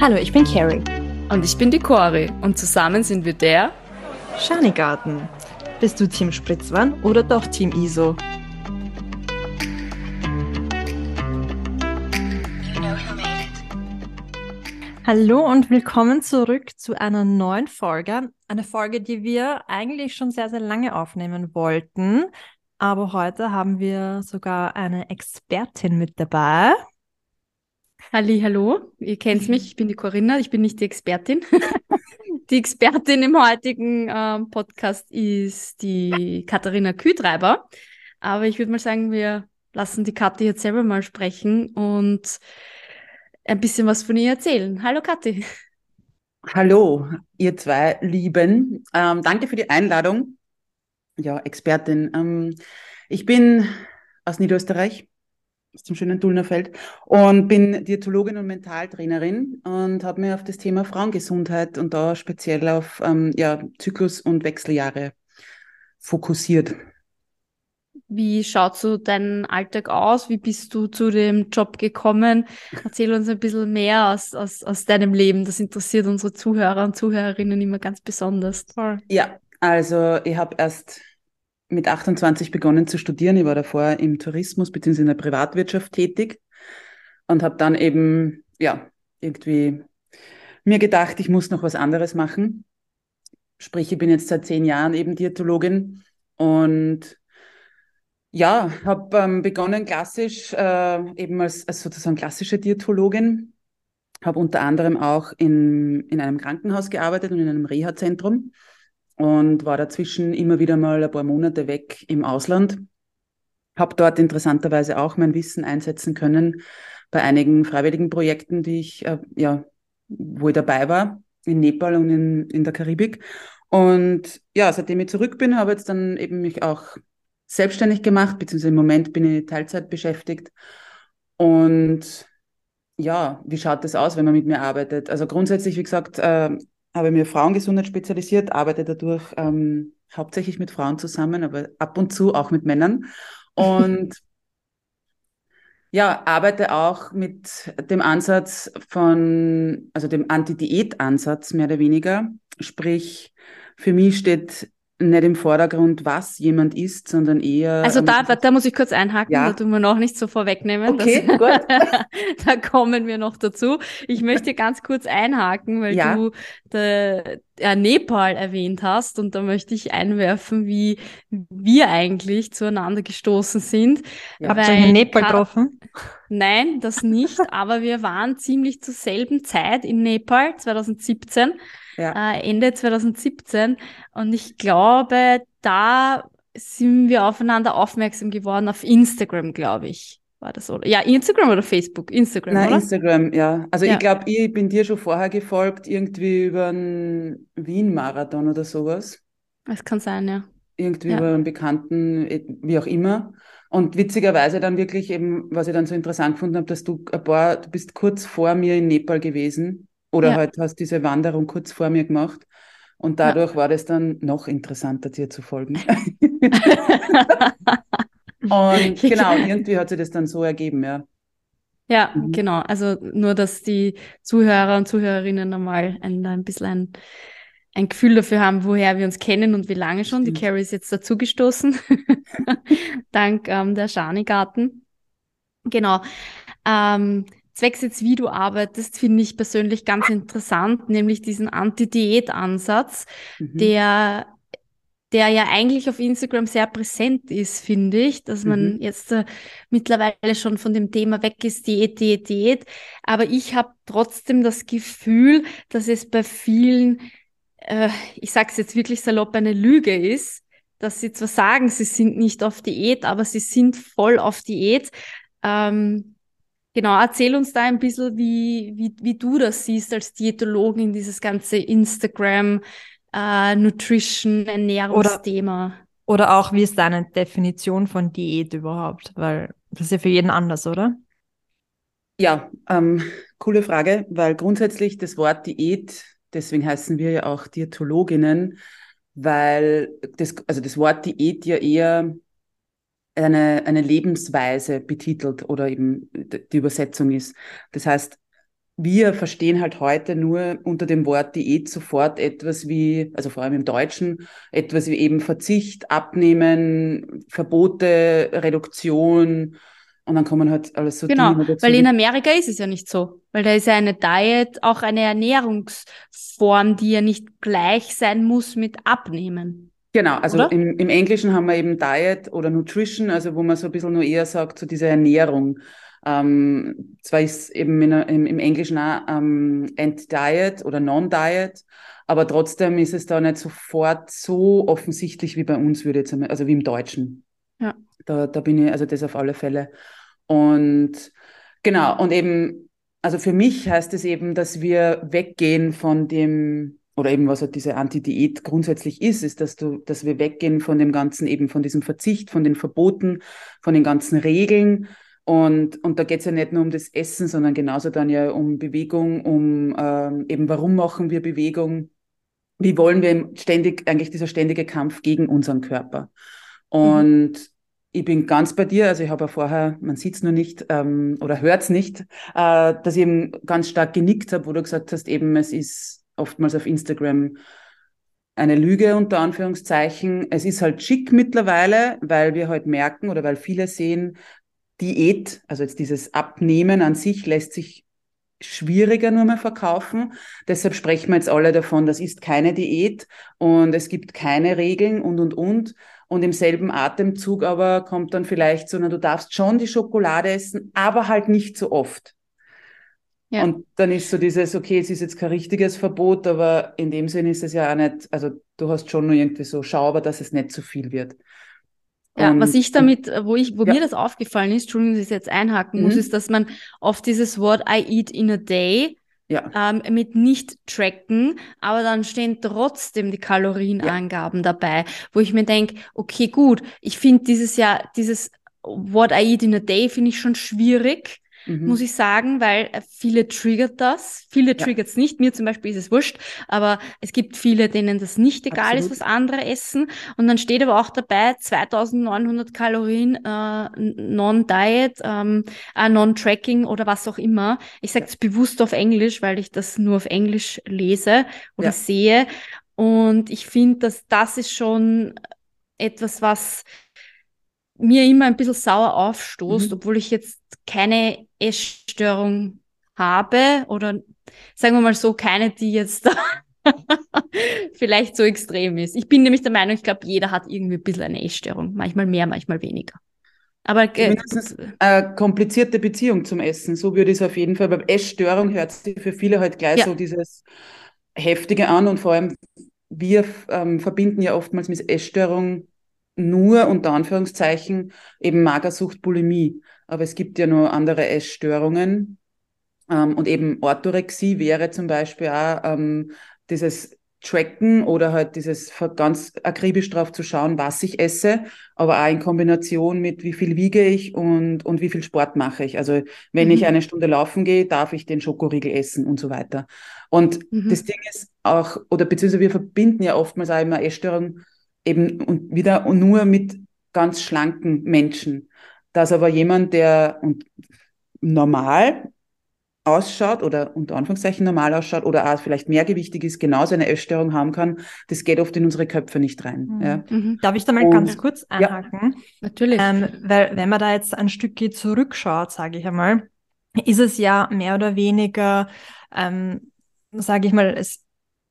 Hallo, ich bin Carrie. Und ich bin die Cori und zusammen sind wir der Schanigarten. Bist du Team Spritzwan oder doch Team ISO? Hallo und willkommen zurück zu einer neuen Folge. Eine Folge, die wir eigentlich schon sehr, sehr lange aufnehmen wollten. Aber heute haben wir sogar eine Expertin mit dabei. Halli, hallo, ihr kennt mich, ich bin die Corinna, ich bin nicht die Expertin. die Expertin im heutigen ähm, Podcast ist die Katharina Kühtreiber. Aber ich würde mal sagen, wir lassen die Kathi jetzt selber mal sprechen und ein bisschen was von ihr erzählen. Hallo Kathi. Hallo, ihr zwei Lieben. Ähm, danke für die Einladung. Ja, Expertin. Ähm, ich bin aus Niederösterreich, aus dem schönen Dulnerfeld und bin Diätologin und Mentaltrainerin und habe mir auf das Thema Frauengesundheit und da speziell auf ähm, ja, Zyklus- und Wechseljahre fokussiert. Wie schaut so dein Alltag aus? Wie bist du zu dem Job gekommen? Erzähl uns ein bisschen mehr aus, aus, aus deinem Leben. Das interessiert unsere Zuhörer und Zuhörerinnen immer ganz besonders. Toll. Ja, also ich habe erst mit 28 begonnen zu studieren. Ich war davor im Tourismus bzw. in der Privatwirtschaft tätig und habe dann eben, ja, irgendwie mir gedacht, ich muss noch was anderes machen. Sprich, ich bin jetzt seit zehn Jahren eben Diätologin und ja, habe ähm, begonnen klassisch, äh, eben als, als sozusagen klassische Diätologin. Habe unter anderem auch in, in einem Krankenhaus gearbeitet und in einem Reha-Zentrum und war dazwischen immer wieder mal ein paar Monate weg im Ausland. Habe dort interessanterweise auch mein Wissen einsetzen können bei einigen freiwilligen Projekten, die ich, äh, ja, wo ich dabei war, in Nepal und in, in der Karibik. Und ja, seitdem ich zurück bin, habe ich jetzt dann eben mich auch selbstständig gemacht, beziehungsweise im Moment bin ich Teilzeit beschäftigt. Und ja, wie schaut das aus, wenn man mit mir arbeitet? Also grundsätzlich, wie gesagt, äh, habe mir Frauengesundheit spezialisiert, arbeite dadurch ähm, hauptsächlich mit Frauen zusammen, aber ab und zu auch mit Männern. Und ja, arbeite auch mit dem Ansatz von, also dem Anti-Diät-Ansatz mehr oder weniger. Sprich, für mich steht nicht im Vordergrund, was jemand ist, sondern eher. Also da, da muss ich kurz einhaken, ja. da tun wir noch nicht so vorwegnehmen. Okay, das, gut. da kommen wir noch dazu. Ich möchte ganz kurz einhaken, weil ja. du der, der Nepal erwähnt hast und da möchte ich einwerfen, wie wir eigentlich zueinander gestoßen sind. Ja, Habt ihr in Nepal getroffen? Nein, das nicht, aber wir waren ziemlich zur selben Zeit in Nepal, 2017 ja. äh, Ende 2017. Und ich glaube, da sind wir aufeinander aufmerksam geworden auf Instagram, glaube ich. War das oder? Ja, Instagram oder Facebook? Instagram, Nein, oder? Instagram, ja. Also ja. ich glaube, ich bin dir schon vorher gefolgt, irgendwie über einen Wien-Marathon oder sowas. Es kann sein, ja. Irgendwie ja. über einen Bekannten, wie auch immer. Und witzigerweise dann wirklich eben, was ich dann so interessant gefunden habe, dass du ein paar, du bist kurz vor mir in Nepal gewesen oder ja. halt hast diese Wanderung kurz vor mir gemacht. Und dadurch ja. war das dann noch interessanter, dir zu folgen. und genau, irgendwie hat sich das dann so ergeben, ja. Ja, mhm. genau. Also nur, dass die Zuhörer und Zuhörerinnen einmal ein, ein bisschen ein, ein Gefühl dafür haben, woher wir uns kennen und wie lange schon. Stimmt. Die Carrie ist jetzt dazugestoßen, dank ähm, der Schanigarten. Genau. Ähm, zwecks jetzt, wie du arbeitest, finde ich persönlich ganz interessant, nämlich diesen Anti-Diät-Ansatz, mhm. der der ja eigentlich auf Instagram sehr präsent ist, finde ich, dass man mhm. jetzt äh, mittlerweile schon von dem Thema weg ist, Diät, Diät, Diät. Aber ich habe trotzdem das Gefühl, dass es bei vielen, äh, ich sage es jetzt wirklich salopp, eine Lüge ist, dass sie zwar sagen, sie sind nicht auf Diät, aber sie sind voll auf Diät. Ähm, Genau, erzähl uns da ein bisschen, wie, wie, wie du das siehst als Diätologin, dieses ganze Instagram, äh, Nutrition, Ernährungsthema. Oder, oder auch, wie ist deine Definition von Diät überhaupt? Weil das ist ja für jeden anders, oder? Ja, ähm, coole Frage, weil grundsätzlich das Wort Diät, deswegen heißen wir ja auch Diätologinnen, weil das, also das Wort Diät ja eher eine, eine Lebensweise betitelt oder eben die Übersetzung ist. Das heißt, wir verstehen halt heute nur unter dem Wort Diät sofort etwas wie, also vor allem im Deutschen, etwas wie eben Verzicht, Abnehmen, Verbote, Reduktion. Und dann kommen halt alles so genau, dazu. Weil in Amerika ist es ja nicht so. Weil da ist ja eine Diet auch eine Ernährungsform, die ja nicht gleich sein muss mit Abnehmen. Genau, also im, im Englischen haben wir eben Diet oder Nutrition, also wo man so ein bisschen nur eher sagt, so diese Ernährung. Ähm, zwar ist eben in, im, im Englischen auch ähm, Anti-Diet oder Non-Diet, aber trotzdem ist es da nicht sofort so offensichtlich wie bei uns, würde ich jetzt einmal, also wie im Deutschen. Ja. Da, da bin ich, also das auf alle Fälle. Und genau, und eben, also für mich heißt es eben, dass wir weggehen von dem, oder eben was halt diese Anti-Diät grundsätzlich ist, ist, dass du, dass wir weggehen von dem ganzen, eben von diesem Verzicht, von den Verboten, von den ganzen Regeln, und, und da geht es ja nicht nur um das Essen, sondern genauso dann ja um Bewegung, um ähm, eben warum machen wir Bewegung, wie wollen wir ständig, eigentlich dieser ständige Kampf gegen unseren Körper. Und mhm. ich bin ganz bei dir, also ich habe ja vorher, man sieht es nur nicht ähm, oder hört es nicht, äh, dass ich eben ganz stark genickt habe, wo du gesagt hast, eben es ist oftmals auf Instagram eine Lüge unter Anführungszeichen. Es ist halt schick mittlerweile, weil wir halt merken oder weil viele sehen, Diät, also jetzt dieses Abnehmen an sich lässt sich schwieriger nur mehr verkaufen. Deshalb sprechen wir jetzt alle davon, das ist keine Diät und es gibt keine Regeln und, und, und. Und im selben Atemzug aber kommt dann vielleicht so, na, du darfst schon die Schokolade essen, aber halt nicht so oft. Ja. Und dann ist so dieses, okay, es ist jetzt kein richtiges Verbot, aber in dem Sinn ist es ja auch nicht, also du hast schon nur irgendwie so, schau aber, dass es nicht zu viel wird. Ja, was ich damit, wo ich, wo ja. mir das aufgefallen ist, Entschuldigung, dass ich jetzt einhaken mhm. muss, ist, dass man oft dieses Wort I eat in a day ja. ähm, mit nicht tracken, aber dann stehen trotzdem die Kalorienangaben dabei, wo ich mir denke, okay, gut, ich finde dieses Jahr, dieses What I eat in a day finde ich schon schwierig mhm. muss ich sagen, weil äh, viele triggert das. Viele ja. triggert es nicht. Mir zum Beispiel ist es wurscht, aber es gibt viele, denen das nicht egal Absolut. ist, was andere essen. Und dann steht aber auch dabei 2900 Kalorien, äh, Non-Diet, ähm, äh, Non-Tracking oder was auch immer. Ich sage es ja. bewusst auf Englisch, weil ich das nur auf Englisch lese oder ja. sehe. Und ich finde, dass das ist schon etwas, was mir immer ein bisschen sauer aufstoßt, mhm. obwohl ich jetzt keine Essstörung habe oder sagen wir mal so, keine, die jetzt vielleicht so extrem ist. Ich bin nämlich der Meinung, ich glaube, jeder hat irgendwie ein bisschen eine Essstörung. Manchmal mehr, manchmal weniger. Aber äh, eine komplizierte Beziehung zum Essen. So würde ich es auf jeden Fall. Bei Essstörung hört sich für viele halt gleich ja. so dieses Heftige an und vor allem wir ähm, verbinden ja oftmals mit Essstörung nur unter Anführungszeichen eben Magersucht, Bulimie. Aber es gibt ja noch andere Essstörungen. Ähm, und eben Orthorexie wäre zum Beispiel auch ähm, dieses Tracken oder halt dieses ganz akribisch drauf zu schauen, was ich esse, aber auch in Kombination mit wie viel wiege ich und, und wie viel Sport mache ich. Also wenn mhm. ich eine Stunde laufen gehe, darf ich den Schokoriegel essen und so weiter. Und mhm. das Ding ist auch, oder beziehungsweise wir verbinden ja oftmals auch immer Essstörungen eben und wieder nur mit ganz schlanken Menschen. Dass aber jemand, der und normal ausschaut oder unter Anführungszeichen normal ausschaut oder auch vielleicht mehrgewichtig ist, genauso eine Essstörung haben kann, das geht oft in unsere Köpfe nicht rein. Mhm. Ja. Mhm. Darf ich da mal und, ganz kurz einhaken? Ja, natürlich. Ähm, weil wenn man da jetzt ein Stückchen zurückschaut, sage ich einmal, ist es ja mehr oder weniger, ähm, sage ich mal, es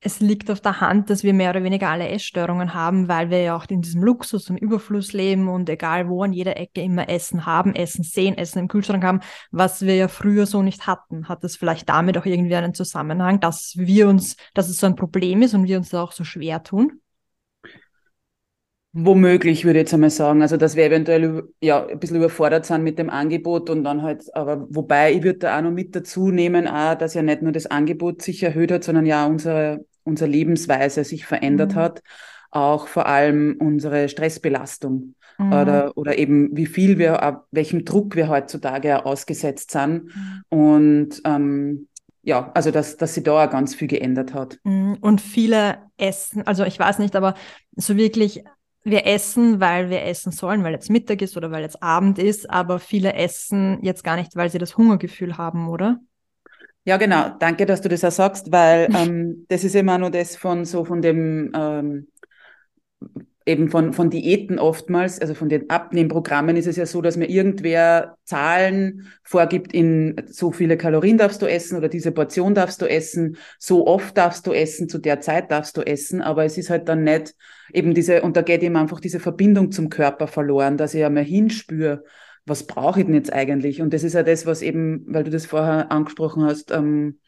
es liegt auf der Hand, dass wir mehr oder weniger alle Essstörungen haben, weil wir ja auch in diesem Luxus und Überfluss leben und egal wo an jeder Ecke immer Essen haben, Essen sehen, Essen im Kühlschrank haben, was wir ja früher so nicht hatten. Hat das vielleicht damit auch irgendwie einen Zusammenhang, dass wir uns, dass es so ein Problem ist und wir uns da auch so schwer tun? Womöglich würde ich jetzt einmal sagen, also dass wir eventuell ja ein bisschen überfordert sind mit dem Angebot und dann halt, aber wobei ich würde da auch noch mit dazu nehmen, auch, dass ja nicht nur das Angebot sich erhöht hat, sondern ja unsere, unsere Lebensweise sich verändert mhm. hat, auch vor allem unsere Stressbelastung mhm. oder, oder eben wie viel wir, welchem Druck wir heutzutage ausgesetzt sind mhm. und ähm, ja, also dass, dass sie da auch ganz viel geändert hat. Mhm. Und viele essen, also ich weiß nicht, aber so wirklich wir essen, weil wir essen sollen, weil jetzt Mittag ist oder weil jetzt Abend ist, aber viele essen jetzt gar nicht, weil sie das Hungergefühl haben, oder? Ja, genau. Danke, dass du das auch sagst, weil ähm, das ist immer nur das von so von dem ähm, eben von, von Diäten oftmals, also von den Abnehmprogrammen ist es ja so, dass mir irgendwer Zahlen vorgibt in so viele Kalorien darfst du essen oder diese Portion darfst du essen, so oft darfst du essen, zu der Zeit darfst du essen, aber es ist halt dann nicht eben diese, und da geht eben einfach diese Verbindung zum Körper verloren, dass ich ja mal hinspüre, was brauche ich denn jetzt eigentlich? Und das ist ja das, was eben, weil du das vorher angesprochen hast, ähm,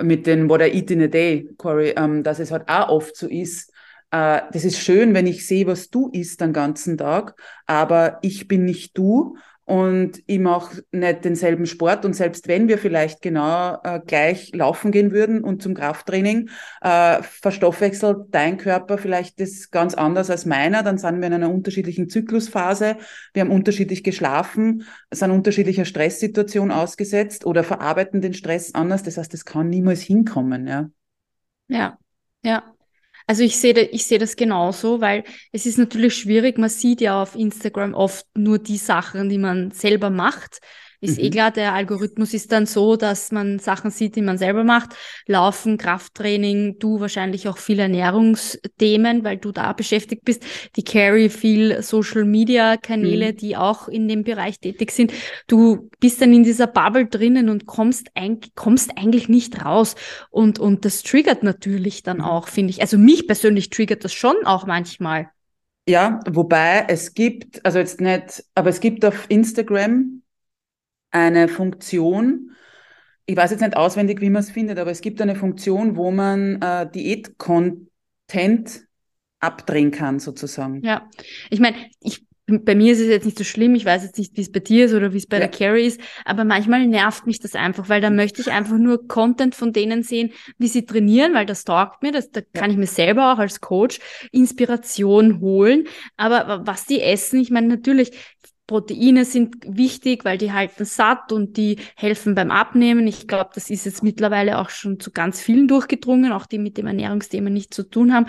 mit den What I Eat in a Day, Corey, ähm, dass es halt auch oft so ist, äh, das ist schön, wenn ich sehe, was du isst den ganzen Tag, aber ich bin nicht du und ich mache nicht denselben Sport. Und selbst wenn wir vielleicht genau äh, gleich laufen gehen würden und zum Krafttraining, äh, verstoffwechselt dein Körper vielleicht das ganz anders als meiner, dann sind wir in einer unterschiedlichen Zyklusphase, wir haben unterschiedlich geschlafen, sind unterschiedlicher Stresssituation ausgesetzt oder verarbeiten den Stress anders, das heißt, das kann niemals hinkommen, ja. Ja, ja. Also ich sehe, ich sehe das genauso, weil es ist natürlich schwierig. Man sieht ja auf Instagram oft nur die Sachen, die man selber macht. Ist eh mhm. eh klar, der Algorithmus ist dann so, dass man Sachen sieht, die man selber macht. Laufen, Krafttraining, du wahrscheinlich auch viel Ernährungsthemen, weil du da beschäftigt bist. Die Carry viel Social Media Kanäle, mhm. die auch in dem Bereich tätig sind. Du bist dann in dieser Bubble drinnen und kommst, ein, kommst eigentlich nicht raus. Und, und das triggert natürlich dann mhm. auch, finde ich. Also mich persönlich triggert das schon auch manchmal. Ja, wobei es gibt, also jetzt nicht, aber es gibt auf Instagram eine Funktion, ich weiß jetzt nicht auswendig, wie man es findet, aber es gibt eine Funktion, wo man äh, Diät-Content abdrehen kann, sozusagen. Ja, ich meine, ich bei mir ist es jetzt nicht so schlimm, ich weiß jetzt nicht, wie es bei dir ist oder wie es bei ja. der Carrie ist, aber manchmal nervt mich das einfach, weil da möchte ich einfach nur Content von denen sehen, wie sie trainieren, weil das taugt mir, das, da kann ich mir selber auch als Coach Inspiration holen, aber was die essen, ich meine, natürlich, Proteine sind wichtig, weil die halten satt und die helfen beim Abnehmen. Ich glaube, das ist jetzt mittlerweile auch schon zu ganz vielen durchgedrungen, auch die mit dem Ernährungsthema nichts zu tun haben.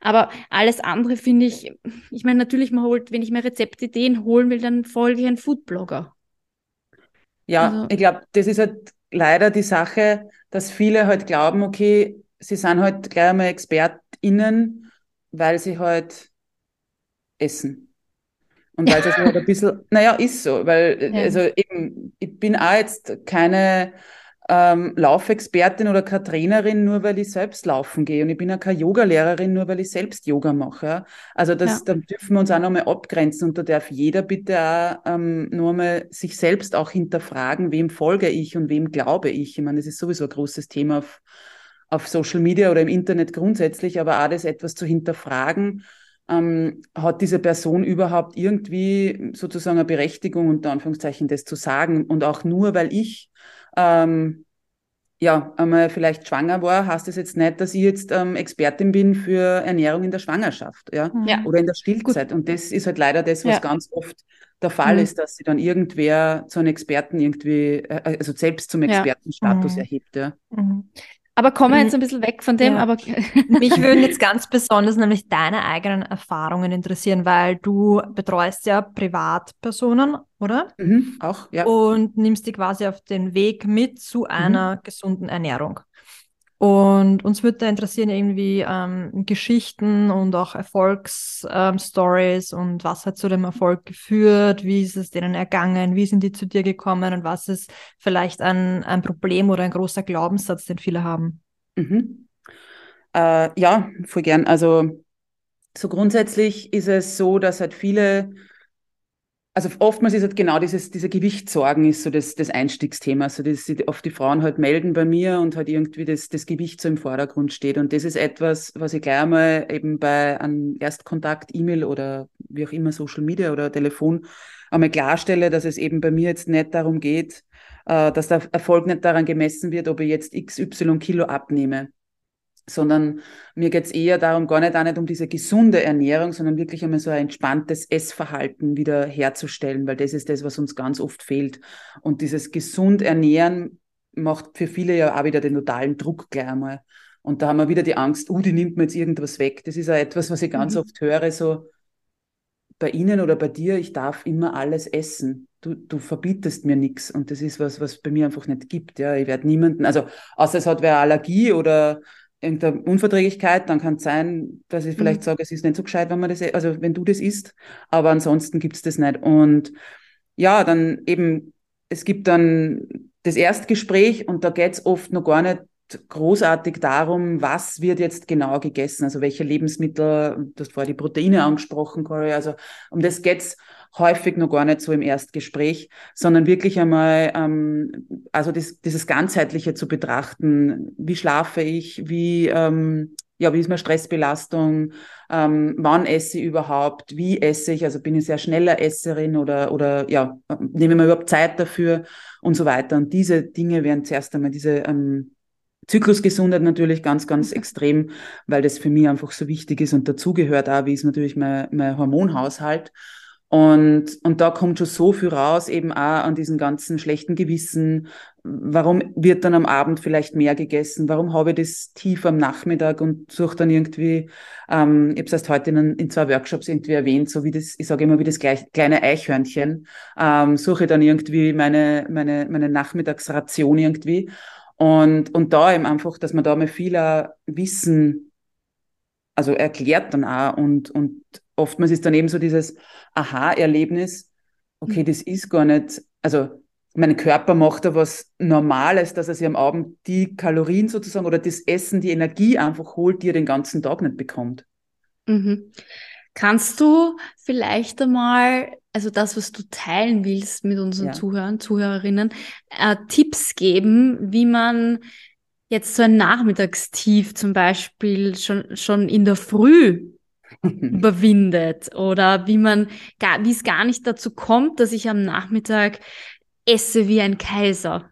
Aber alles andere finde ich, ich meine, natürlich, man holt, wenn ich mir Rezeptideen holen will, dann folge ich einen Foodblogger. Ja, also, ich glaube, das ist halt leider die Sache, dass viele halt glauben, okay, sie sind halt gleich einmal ExpertInnen, weil sie halt essen. Und weil es halt ein bisschen, naja, ist so, weil, ja. also eben, ich bin auch jetzt keine ähm, Laufexpertin oder keine Trainerin, nur weil ich selbst laufen gehe. Und ich bin auch keine Yogalehrerin, nur weil ich selbst Yoga mache. Ja? Also das, ja. da dürfen wir uns auch nochmal abgrenzen und da darf jeder bitte auch ähm, nur mal sich selbst auch hinterfragen, wem folge ich und wem glaube ich. Ich meine, das ist sowieso ein großes Thema auf, auf Social Media oder im Internet grundsätzlich, aber auch das etwas zu hinterfragen ähm, hat diese Person überhaupt irgendwie sozusagen eine Berechtigung, unter Anführungszeichen, das zu sagen? Und auch nur, weil ich ähm, ja, einmal vielleicht schwanger war, heißt das jetzt nicht, dass ich jetzt ähm, Expertin bin für Ernährung in der Schwangerschaft, ja, ja. oder in der Stillzeit. Gut. Und das ist halt leider das, was ja. ganz oft der Fall mhm. ist, dass sie dann irgendwer zu einem Experten irgendwie, äh, also selbst zum Expertenstatus ja. mhm. erhebt, ja. Mhm. Aber kommen wir jetzt ein bisschen weg von dem. Ja. Aber mich würden jetzt ganz besonders nämlich deine eigenen Erfahrungen interessieren, weil du betreust ja Privatpersonen, oder? Mhm, auch, ja. Und nimmst die quasi auf den Weg mit zu einer mhm. gesunden Ernährung. Und uns würde da interessieren irgendwie ähm, Geschichten und auch Erfolgsstories ähm, und was hat zu dem Erfolg geführt, wie ist es denen ergangen, wie sind die zu dir gekommen und was ist vielleicht ein, ein Problem oder ein großer Glaubenssatz, den viele haben. Mhm. Äh, ja, voll gern. Also so grundsätzlich ist es so, dass halt viele also oftmals ist halt genau dieses, diese Gewichtssorgen ist so das, das Einstiegsthema. Also dass oft die Frauen halt melden bei mir und halt irgendwie das, das Gewicht so im Vordergrund steht. Und das ist etwas, was ich gleich einmal eben bei einem Erstkontakt, E-Mail oder wie auch immer Social Media oder Telefon einmal klarstelle, dass es eben bei mir jetzt nicht darum geht, äh, dass der Erfolg nicht daran gemessen wird, ob ich jetzt XY Kilo abnehme sondern mir geht's eher darum, gar nicht, auch nicht um diese gesunde Ernährung, sondern wirklich einmal so ein entspanntes Essverhalten wieder herzustellen, weil das ist das, was uns ganz oft fehlt. Und dieses gesund ernähren macht für viele ja auch wieder den totalen Druck gleich einmal. Und da haben wir wieder die Angst, uh, die nimmt mir jetzt irgendwas weg. Das ist ja etwas, was ich ganz mhm. oft höre, so, bei Ihnen oder bei dir, ich darf immer alles essen. Du, du verbietest mir nichts. Und das ist was, was bei mir einfach nicht gibt. Ja, ich werde niemanden, also außer es hat wer Allergie oder irgendeine Unverträglichkeit, dann kann es sein, dass ich vielleicht mhm. sage, es ist nicht so gescheit, wenn man das, also wenn du das isst, aber ansonsten gibt es das nicht. Und ja, dann eben, es gibt dann das Erstgespräch und da geht es oft noch gar nicht großartig darum, was wird jetzt genau gegessen, also welche Lebensmittel, du hast vorher die Proteine angesprochen, Corey, also um das geht's häufig noch gar nicht so im Erstgespräch, sondern wirklich einmal, ähm, also das, dieses Ganzheitliche zu betrachten, wie schlafe ich, wie, ähm, ja, wie ist meine Stressbelastung, ähm, wann esse ich überhaupt, wie esse ich, also bin ich sehr schneller Esserin oder, oder ja, nehme ich mir überhaupt Zeit dafür und so weiter. Und diese Dinge werden zuerst einmal diese ähm, Zyklusgesundheit natürlich ganz, ganz extrem, weil das für mich einfach so wichtig ist und dazugehört auch, wie ist natürlich mein, mein Hormonhaushalt. Und, und da kommt schon so viel raus, eben auch an diesen ganzen schlechten Gewissen. Warum wird dann am Abend vielleicht mehr gegessen? Warum habe ich das tief am Nachmittag und suche dann irgendwie, ähm, ich habe es erst heute in, in, zwei Workshops irgendwie erwähnt, so wie das, ich sage immer wie das gleich, kleine Eichhörnchen, ähm, suche dann irgendwie meine, meine, meine Nachmittagsration irgendwie. Und, und da eben einfach, dass man da mal vieler Wissen, also erklärt dann auch und, und oftmals ist dann eben so dieses Aha-Erlebnis, okay, das ist gar nicht, also mein Körper macht da was Normales, dass er sich am Abend die Kalorien sozusagen oder das Essen, die Energie einfach holt, die er den ganzen Tag nicht bekommt. Mhm. Kannst du vielleicht einmal, also das, was du teilen willst mit unseren ja. Zuhörern, Zuhörerinnen, äh, Tipps geben, wie man jetzt so ein Nachmittagstief zum Beispiel schon, schon in der Früh überwindet oder wie man wie es gar nicht dazu kommt, dass ich am Nachmittag esse wie ein Kaiser.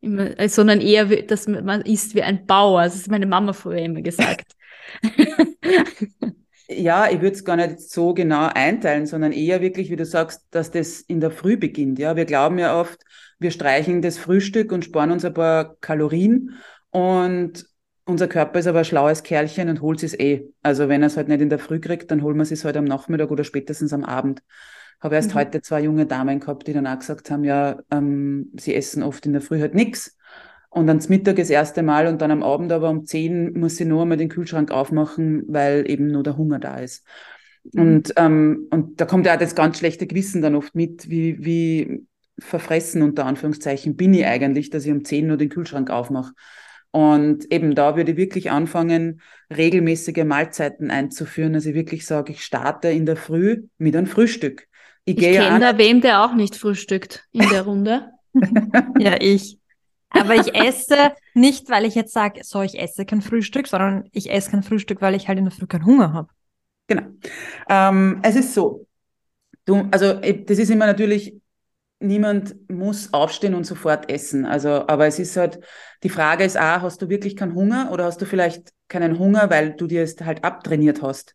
Immer, äh, sondern eher, dass man isst wie ein Bauer. Das ist meine Mama früher immer gesagt. Ja, ich würde es gar nicht so genau einteilen, sondern eher wirklich, wie du sagst, dass das in der Früh beginnt. Ja, wir glauben ja oft, wir streichen das Frühstück und sparen uns ein paar Kalorien und unser Körper ist aber ein schlaues Kerlchen und holt es eh. Also wenn er es halt nicht in der Früh kriegt, dann holen wir es halt am Nachmittag oder spätestens am Abend. Habe erst mhm. heute zwei junge Damen gehabt, die dann auch gesagt haben, ja, ähm, sie essen oft in der Früh halt nichts und dann zum Mittag das erste Mal und dann am Abend aber um zehn muss sie nur einmal den Kühlschrank aufmachen, weil eben nur der Hunger da ist. Mhm. Und, ähm, und da kommt ja auch das ganz schlechte Gewissen dann oft mit, wie, wie verfressen unter Anführungszeichen bin ich eigentlich, dass ich um zehn nur den Kühlschrank aufmache. Und eben da würde ich wirklich anfangen, regelmäßige Mahlzeiten einzuführen. Also ich wirklich sage, ich starte in der Früh mit einem Frühstück. Ich, ich kenne da wen, der auch nicht frühstückt in der Runde. ja, ich. Aber ich esse nicht, weil ich jetzt sage, so, ich esse kein Frühstück, sondern ich esse kein Frühstück, weil ich halt in der Früh keinen Hunger habe. Genau. Ähm, es ist so, du, also das ist immer natürlich, niemand muss aufstehen und sofort essen. Also, aber es ist halt, die Frage ist auch, hast du wirklich keinen Hunger oder hast du vielleicht keinen Hunger, weil du dir es halt abtrainiert hast?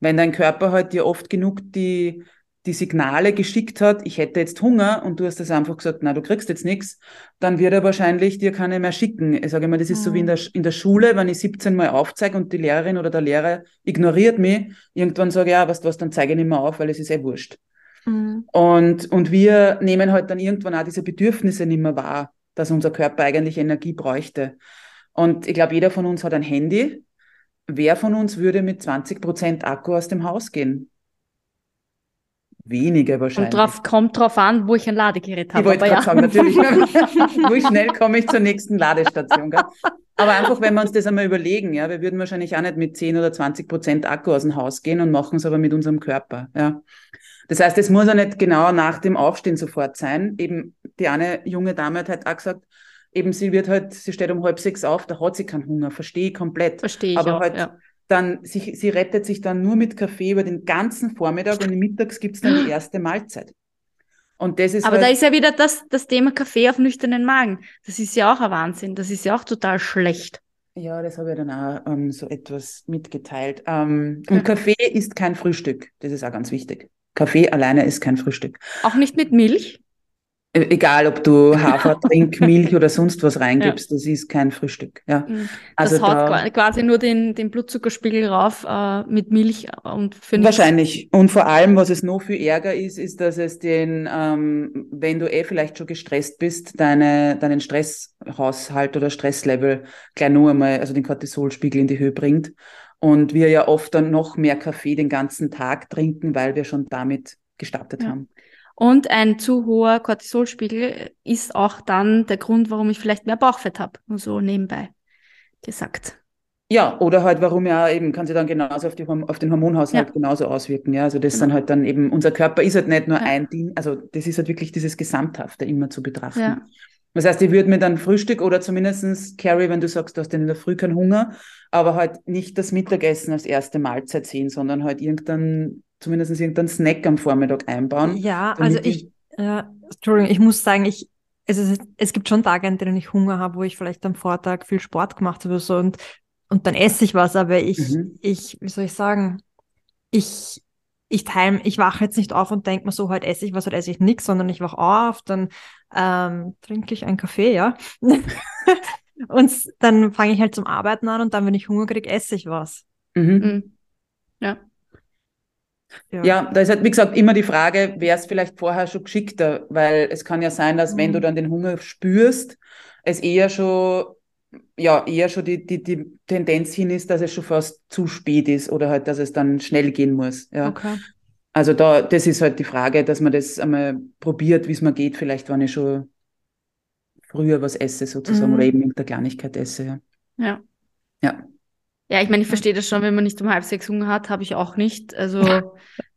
Wenn dein Körper halt dir oft genug die die Signale geschickt hat, ich hätte jetzt Hunger und du hast das einfach gesagt, na, du kriegst jetzt nichts, dann wird er wahrscheinlich dir keine mehr schicken. Ich sage immer, das ist mhm. so wie in der, in der Schule, wenn ich 17 Mal aufzeige und die Lehrerin oder der Lehrer ignoriert mich, irgendwann sage ich, ja, weißt du was, dann zeige ich nicht mehr auf, weil es ist eh wurscht. Mhm. Und, und wir nehmen halt dann irgendwann auch diese Bedürfnisse nicht mehr wahr, dass unser Körper eigentlich Energie bräuchte. Und ich glaube, jeder von uns hat ein Handy. Wer von uns würde mit 20 Prozent Akku aus dem Haus gehen? Weniger wahrscheinlich. Und drauf, kommt drauf an, wo ich ein Ladegerät habe. Ich wollte gerade ja. sagen, natürlich. wie schnell komme ich zur nächsten Ladestation? Gell? Aber einfach, wenn wir uns das einmal überlegen, ja, wir würden wahrscheinlich auch nicht mit 10 oder 20 Prozent Akku aus dem Haus gehen und machen es aber mit unserem Körper. Ja. Das heißt, es muss ja nicht genau nach dem Aufstehen sofort sein. Eben die eine junge Dame hat halt auch gesagt, eben sie wird halt, sie steht um halb sechs auf, da hat sie keinen Hunger, verstehe ich komplett. Verstehe ich aber auch, halt ja dann sich, sie rettet sich dann nur mit Kaffee über den ganzen Vormittag und mittags gibt es dann die erste Mahlzeit. Und das ist Aber halt, da ist ja wieder das, das Thema Kaffee auf nüchternen Magen. Das ist ja auch ein Wahnsinn. Das ist ja auch total schlecht. Ja, das habe ich dann auch ähm, so etwas mitgeteilt. Ähm, und Kaffee ist kein Frühstück. Das ist auch ganz wichtig. Kaffee alleine ist kein Frühstück. Auch nicht mit Milch? E- egal, ob du Hafer, Trink, Milch oder sonst was reingibst, ja. das ist kein Frühstück. Ja. Mhm. Also das haut da, quasi nur den, den Blutzuckerspiegel rauf äh, mit Milch und für Wahrscheinlich. Und vor allem, was es noch viel ärger ist, ist, dass es den, ähm, wenn du eh vielleicht schon gestresst bist, deine, deinen Stresshaushalt oder Stresslevel gleich nur einmal, also den Cortisolspiegel in die Höhe bringt. Und wir ja oft dann noch mehr Kaffee den ganzen Tag trinken, weil wir schon damit gestartet ja. haben. Und ein zu hoher Cortisolspiegel ist auch dann der Grund, warum ich vielleicht mehr Bauchfett habe. Nur so nebenbei gesagt. Ja, oder halt, warum ja eben, kann sich dann genauso auf, die, auf den Hormonhaushalt ja. genauso auswirken. Ja, also das genau. sind halt dann eben, unser Körper ist halt nicht nur ja. ein Ding, also das ist halt wirklich dieses Gesamthafte immer zu betrachten. Ja. Das heißt, ich würde mir dann Frühstück oder zumindestens Carrie, wenn du sagst, du hast in der Früh keinen Hunger, aber halt nicht das Mittagessen als erste Mahlzeit sehen, sondern halt irgendein zumindest irgendeinen Snack am Vormittag einbauen. Ja, also ich, äh, Entschuldigung, ich muss sagen, ich, es, ist, es gibt schon Tage, an denen ich Hunger habe, wo ich vielleicht am Vortag viel Sport gemacht habe so und, und dann esse ich was, aber ich, mhm. ich, wie soll ich sagen, ich, ich time, ich wache jetzt nicht auf und denke mir so, heute esse ich was, heute esse ich nichts, sondern ich wache auf, dann ähm, trinke ich einen Kaffee, ja. und dann fange ich halt zum Arbeiten an und dann, wenn ich Hunger kriege, esse ich was. Mhm. mhm. Ja. Ja. ja, da ist halt, wie gesagt, immer die Frage, wäre es vielleicht vorher schon geschickter, weil es kann ja sein, dass mhm. wenn du mhm. dann den Hunger spürst, es eher schon, ja, eher schon die, die, die Tendenz hin ist, dass es schon fast zu spät ist oder halt, dass es dann schnell gehen muss. Ja. Okay. Also da, das ist halt die Frage, dass man das einmal probiert, wie es mir geht, vielleicht wenn ich schon früher was esse sozusagen mhm. oder eben irgendeine Kleinigkeit esse. Ja. Ja. ja. Ja, ich meine, ich verstehe das schon, wenn man nicht um halb sechs Hunger hat, habe ich auch nicht. Also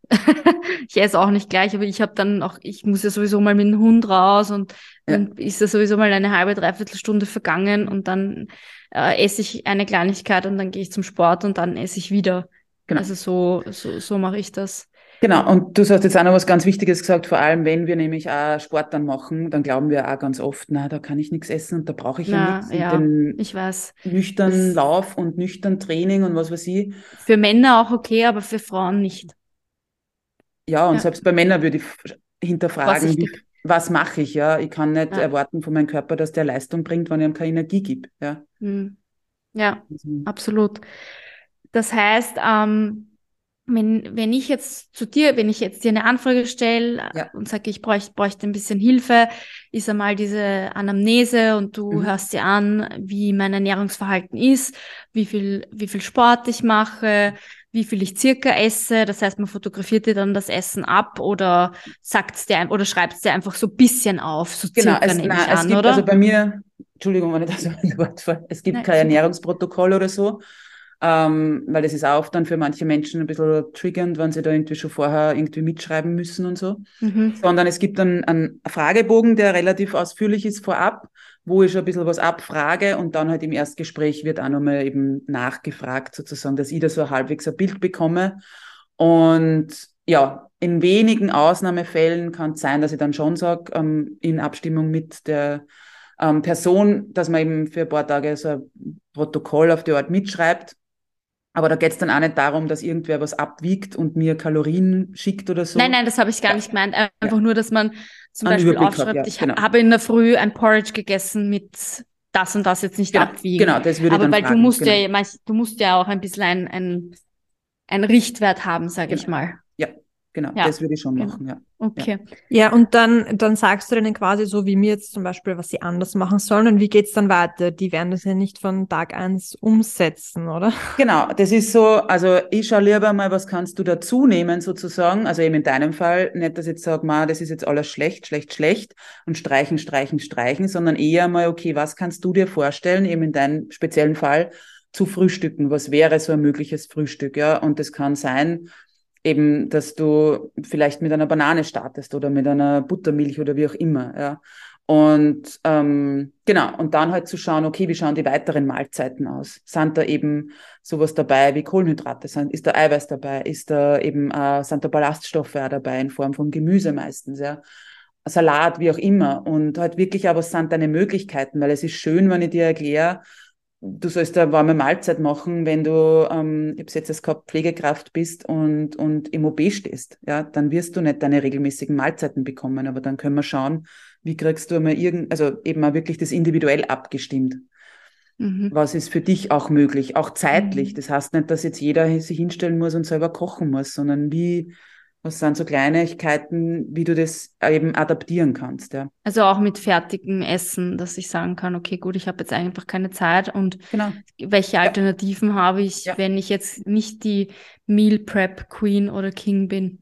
ich esse auch nicht gleich, aber ich habe dann auch, ich muss ja sowieso mal mit dem Hund raus und ja. dann ist ja sowieso mal eine halbe, dreiviertel Stunde vergangen und dann äh, esse ich eine Kleinigkeit und dann gehe ich zum Sport und dann esse ich wieder. Genau. Also so, so, so mache ich das. Genau, und du hast jetzt auch noch was ganz Wichtiges gesagt, vor allem wenn wir nämlich auch Sport dann machen, dann glauben wir auch ganz oft, na, da kann ich nichts essen und da brauche ich ja nichts. Ja, den ich weiß. Nüchtern das Lauf und nüchtern Training und was weiß ich. Für Männer auch okay, aber für Frauen nicht. Ja, und ja. selbst bei Männern würde ich hinterfragen, wie, was mache ich, ja. Ich kann nicht ja. erwarten von meinem Körper, dass der Leistung bringt, wenn ich ihm keine Energie gebe. Ja, hm. ja also. absolut. Das heißt, ähm, wenn, wenn ich jetzt zu dir, wenn ich jetzt dir eine Anfrage stelle ja. und sage, ich bräuchte, bräuchte ein bisschen Hilfe, ist einmal diese Anamnese und du mhm. hörst dir an, wie mein Ernährungsverhalten ist, wie viel, wie viel Sport ich mache, wie viel ich circa esse. Das heißt, man fotografiert dir dann das Essen ab oder sagt's dir oder schreibt's dir einfach so ein bisschen auf, so genau, circa es, nehme na, ich an, gibt, oder? Also bei mir, Entschuldigung, wenn ich das Wort es gibt Nein, kein Ernährungsprotokoll oder so ähm, weil das ist auch dann für manche Menschen ein bisschen triggernd, wenn sie da irgendwie schon vorher irgendwie mitschreiben müssen und so. Mhm. Sondern es gibt dann einen Fragebogen, der relativ ausführlich ist vorab, wo ich schon ein bisschen was abfrage und dann halt im Erstgespräch wird auch nochmal eben nachgefragt sozusagen, dass ich da so halbwegs ein Bild bekomme. Und ja, in wenigen Ausnahmefällen kann es sein, dass ich dann schon sage, ähm, in Abstimmung mit der ähm, Person, dass man eben für ein paar Tage so ein Protokoll auf die Art mitschreibt. Aber da geht es dann auch nicht darum, dass irgendwer was abwiegt und mir Kalorien schickt oder so. Nein, nein, das habe ich gar ja. nicht gemeint. Einfach ja. nur, dass man zum Ein Beispiel aufschreibt, hat, ja, ich genau. habe in der Früh ein Porridge gegessen mit das und das jetzt nicht genau, abwiegen. Genau, das würde Aber ich dann weil fragen, du musst genau. ja, du musst ja auch ein bisschen ein, ein, ein Richtwert haben, sage genau. ich mal. Genau, ja. das würde ich schon genau. machen, ja. Okay. Ja, ja und dann, dann sagst du denen quasi so wie mir jetzt zum Beispiel, was sie anders machen sollen und wie geht's dann weiter? Die werden das ja nicht von Tag eins umsetzen, oder? Genau, das ist so, also ich schaue lieber mal, was kannst du dazu nehmen sozusagen, also eben in deinem Fall, nicht, dass ich jetzt sage, ma, das ist jetzt alles schlecht, schlecht, schlecht und streichen, streichen, streichen, sondern eher mal, okay, was kannst du dir vorstellen, eben in deinem speziellen Fall, zu frühstücken? Was wäre so ein mögliches Frühstück, ja? Und das kann sein, eben, dass du vielleicht mit einer Banane startest oder mit einer Buttermilch oder wie auch immer, ja. Und ähm, genau, und dann halt zu schauen, okay, wie schauen die weiteren Mahlzeiten aus? Sind da eben sowas dabei wie Kohlenhydrate? Sind, ist da Eiweiß dabei? Ist da eben, äh, sind da Ballaststoffe auch dabei in Form von Gemüse meistens, ja? Salat, wie auch immer. Und halt wirklich, aber was sind deine Möglichkeiten? Weil es ist schön, wenn ich dir erkläre, du sollst eine warme Mahlzeit machen, wenn du, ähm, ich habe jetzt gehabt, Pflegekraft bist und, und im OB stehst. Ja, dann wirst du nicht deine regelmäßigen Mahlzeiten bekommen. Aber dann können wir schauen, Wie kriegst du mal irgend, also eben mal wirklich das individuell abgestimmt? Mhm. Was ist für dich auch möglich, auch zeitlich? Mhm. Das heißt nicht, dass jetzt jeder sich hinstellen muss und selber kochen muss, sondern wie, was sind so Kleinigkeiten, wie du das eben adaptieren kannst, ja. Also auch mit fertigem Essen, dass ich sagen kann, okay, gut, ich habe jetzt einfach keine Zeit und genau. welche Alternativen ja. habe ich, ja. wenn ich jetzt nicht die Meal Prep Queen oder King bin?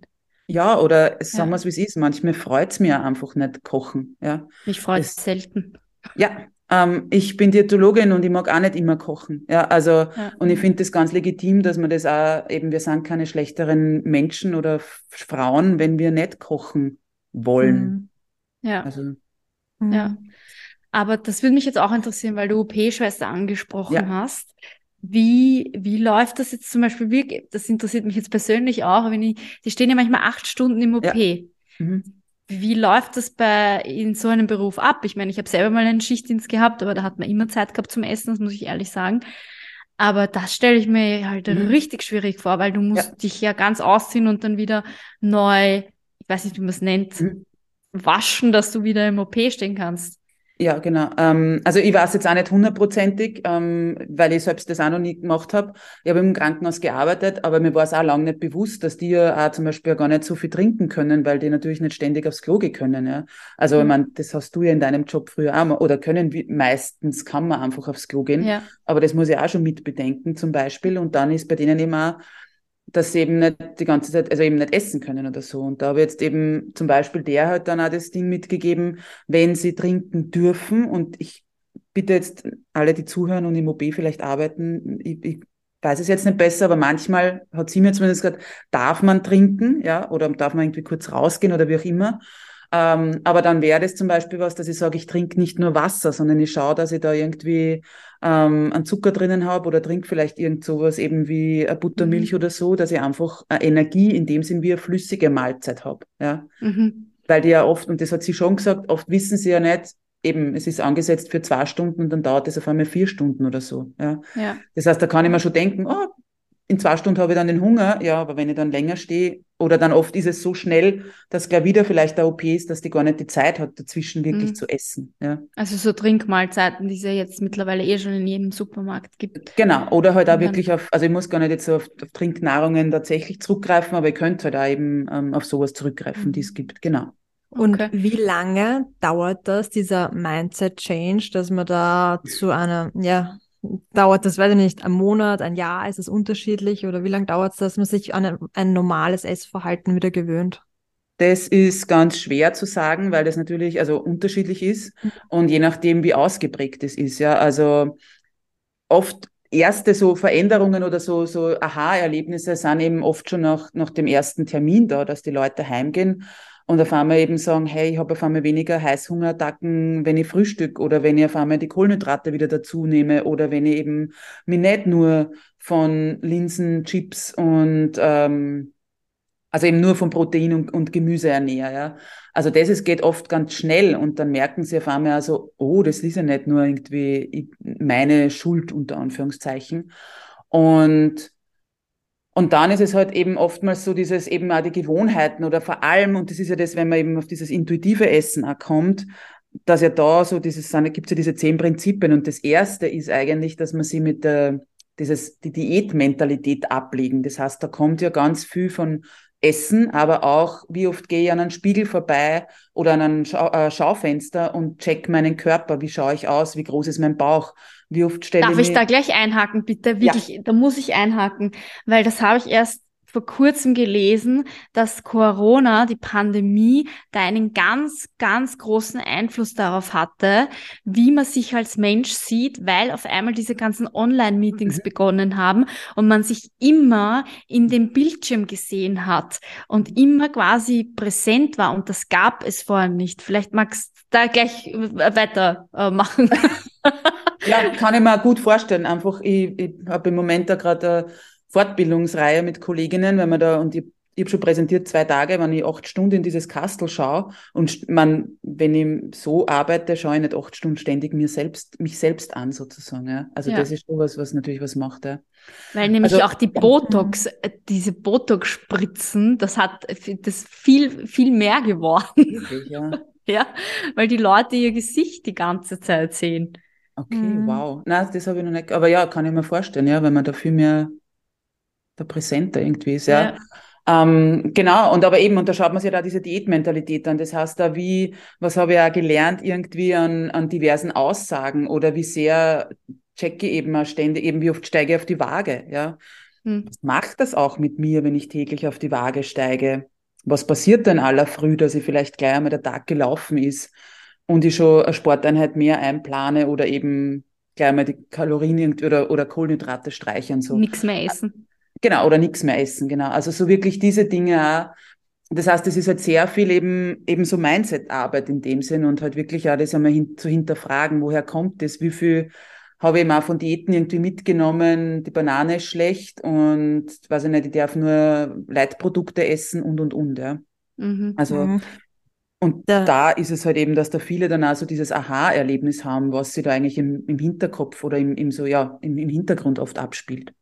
Ja, oder sagen wir es, wie es ist. Manchmal freut es mir einfach nicht kochen. Ja. Mich freut es selten. Ja, ähm, ich bin Diätologin und ich mag auch nicht immer kochen. Ja, also, ja. und ich finde das ganz legitim, dass man das auch eben, wir sind keine schlechteren Menschen oder Frauen, wenn wir nicht kochen wollen. Mhm. Ja. Also, mhm. ja. Aber das würde mich jetzt auch interessieren, weil du OP-Schwester angesprochen ja. hast. Wie, wie läuft das jetzt zum Beispiel? Wie, das interessiert mich jetzt persönlich auch, wenn ich, die stehen ja manchmal acht Stunden im OP. Ja. Mhm. Wie läuft das bei in so einem Beruf ab? Ich meine, ich habe selber mal einen Schichtdienst gehabt, aber da hat man immer Zeit gehabt zum Essen, das muss ich ehrlich sagen. Aber das stelle ich mir halt mhm. richtig schwierig vor, weil du musst ja. dich ja ganz ausziehen und dann wieder neu, ich weiß nicht, wie man es nennt, mhm. waschen, dass du wieder im OP stehen kannst. Ja, genau. Ähm, also ich weiß jetzt auch nicht hundertprozentig, ähm, weil ich selbst das auch noch nie gemacht habe. Ich habe im Krankenhaus gearbeitet, aber mir war es auch lange nicht bewusst, dass die ja auch zum Beispiel gar nicht so viel trinken können, weil die natürlich nicht ständig aufs Klo gehen können. Ja? Also mhm. ich meine, das hast du ja in deinem Job früher auch mal, oder können wir, meistens kann man einfach aufs Klo gehen. Ja. Aber das muss ich auch schon mitbedenken zum Beispiel. Und dann ist bei denen eben auch dass sie eben nicht die ganze Zeit, also eben nicht essen können oder so. Und da habe jetzt eben zum Beispiel der hat dann auch das Ding mitgegeben, wenn sie trinken dürfen und ich bitte jetzt alle, die zuhören und im OB vielleicht arbeiten, ich, ich weiß es jetzt nicht besser, aber manchmal hat sie mir zumindest gesagt, darf man trinken, ja, oder darf man irgendwie kurz rausgehen oder wie auch immer. Ähm, aber dann wäre das zum Beispiel was, dass ich sage, ich trinke nicht nur Wasser, sondern ich schaue, dass ich da irgendwie ähm, einen Zucker drinnen habe oder trinke vielleicht irgend sowas eben wie eine Buttermilch mhm. oder so, dass ich einfach eine Energie in dem Sinn wie eine flüssige Mahlzeit habe. Ja? Mhm. Weil die ja oft, und das hat sie schon gesagt, oft wissen sie ja nicht, eben, es ist angesetzt für zwei Stunden und dann dauert es auf einmal vier Stunden oder so. Ja? ja. Das heißt, da kann ich mir schon denken, oh, in zwei Stunden habe ich dann den Hunger, ja, aber wenn ich dann länger stehe, oder dann oft ist es so schnell, dass gleich wieder vielleicht der OP ist, dass die gar nicht die Zeit hat, dazwischen wirklich mhm. zu essen. Ja. Also so Trinkmahlzeiten, die es ja jetzt mittlerweile eh schon in jedem Supermarkt gibt. Genau, oder halt auch wirklich auf, also ich muss gar nicht jetzt auf, auf Trinknahrungen tatsächlich zurückgreifen, aber ich könnte halt auch eben ähm, auf sowas zurückgreifen, mhm. die es gibt, genau. Und okay. wie lange dauert das, dieser Mindset-Change, dass man da zu einer, ja, dauert das, weiß ich nicht, ein Monat, ein Jahr, ist es unterschiedlich oder wie lange dauert es, dass man sich an ein, ein normales Essverhalten wieder gewöhnt? Das ist ganz schwer zu sagen, weil das natürlich also unterschiedlich ist mhm. und je nachdem, wie ausgeprägt es ist. Ja, also oft erste so Veränderungen oder so, so Aha-Erlebnisse sind eben oft schon nach, nach dem ersten Termin da, dass die Leute heimgehen und auf einmal eben sagen, hey, ich habe auf einmal weniger Heißhungerattacken, wenn ich frühstück oder wenn ich auf einmal die Kohlenhydrate wieder dazu nehme oder wenn ich eben mich nicht nur von Linsen, Chips und ähm, also eben nur von Protein und, und Gemüse ernähre. Ja. Also das ist, geht oft ganz schnell und dann merken sie auf einmal also, oh, das ist ja nicht nur irgendwie meine Schuld unter Anführungszeichen. Und und dann ist es halt eben oftmals so dieses eben auch die Gewohnheiten oder vor allem, und das ist ja das, wenn man eben auf dieses intuitive Essen auch kommt, dass ja da so dieses, gibt es ja diese zehn Prinzipien. Und das erste ist eigentlich, dass man sie mit der, dieses, die Diätmentalität ablegen. Das heißt, da kommt ja ganz viel von Essen, aber auch, wie oft gehe ich an einen Spiegel vorbei oder an ein Schau äh, Schaufenster und check meinen Körper, wie schaue ich aus, wie groß ist mein Bauch, wie oft stelle Darf ich, ich da gleich einhaken, bitte? Wirklich, ja. da muss ich einhaken, weil das habe ich erst vor kurzem gelesen, dass Corona, die Pandemie, da einen ganz, ganz großen Einfluss darauf hatte, wie man sich als Mensch sieht, weil auf einmal diese ganzen Online-Meetings mhm. begonnen haben und man sich immer in dem Bildschirm gesehen hat und immer quasi präsent war und das gab es vorher nicht. Vielleicht magst du da gleich weitermachen. Äh, Ja, kann ich mir gut vorstellen. Einfach, ich, ich habe im Moment da gerade eine Fortbildungsreihe mit Kolleginnen, wenn man da, und ich, ich habe schon präsentiert zwei Tage, wenn ich acht Stunden in dieses Kastel schaue und man, wenn ich so arbeite, schaue ich nicht acht Stunden ständig mir selbst, mich selbst an sozusagen. Ja. Also ja. das ist schon was, was natürlich was macht. Ja. Weil nämlich also, auch die Botox, äh, diese Botox-Spritzen, das hat das viel, viel mehr geworden. Wirklich, ja. ja, weil die Leute ihr Gesicht die ganze Zeit sehen. Okay, mhm. wow. Na, das habe ich noch nicht. Aber ja, kann ich mir vorstellen, ja, wenn man da viel mehr da präsenter irgendwie ist, ja. ja. Ähm, genau, und aber eben, und da schaut man sich ja da diese Diätmentalität an. Das heißt da, wie, was habe ich ja gelernt, irgendwie an, an diversen Aussagen oder wie sehr checke ich eben ständig, eben wie oft steige ich auf die Waage, ja. Hm. Was macht das auch mit mir, wenn ich täglich auf die Waage steige? Was passiert denn aller früh, dass ich vielleicht gleich einmal der Tag gelaufen ist und ich schon eine Sporteinheit mehr einplane oder eben gleich einmal die Kalorien oder, oder Kohlenhydrate streichen, so. Nichts mehr essen. Genau, oder nichts mehr essen, genau. Also so wirklich diese Dinge auch. Das heißt, es ist halt sehr viel eben, eben so Mindset-Arbeit in dem Sinn und halt wirklich auch das einmal hin, zu hinterfragen, woher kommt das, wie viel habe ich mal von Diäten irgendwie mitgenommen, die Banane ist schlecht und weiß ich nicht, ich darf nur Leitprodukte essen und und und, ja. Mhm. Also, mhm. Und ja. da ist es halt eben, dass da viele dann auch so dieses Aha-Erlebnis haben, was sie da eigentlich im, im Hinterkopf oder im, im so, ja, im, im Hintergrund oft abspielt.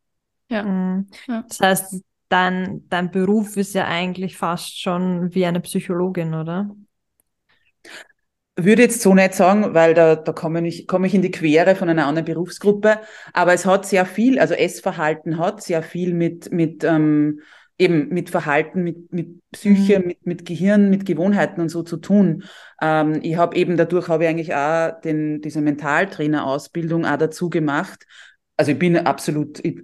Ja. Mhm. ja. Das heißt, dein, dein Beruf ist ja eigentlich fast schon wie eine Psychologin, oder? Würde jetzt so nicht sagen, weil da, da komme ich, komme ich in die Quere von einer anderen Berufsgruppe. Aber es hat sehr viel, also Essverhalten hat sehr viel mit, mit ähm, eben mit Verhalten, mit, mit Psyche, mhm. mit, mit Gehirn, mit Gewohnheiten und so zu tun. Ähm, ich habe eben dadurch habe ich eigentlich auch den, diese Mentaltrainer-Ausbildung auch dazu gemacht. Also ich bin absolut, ich,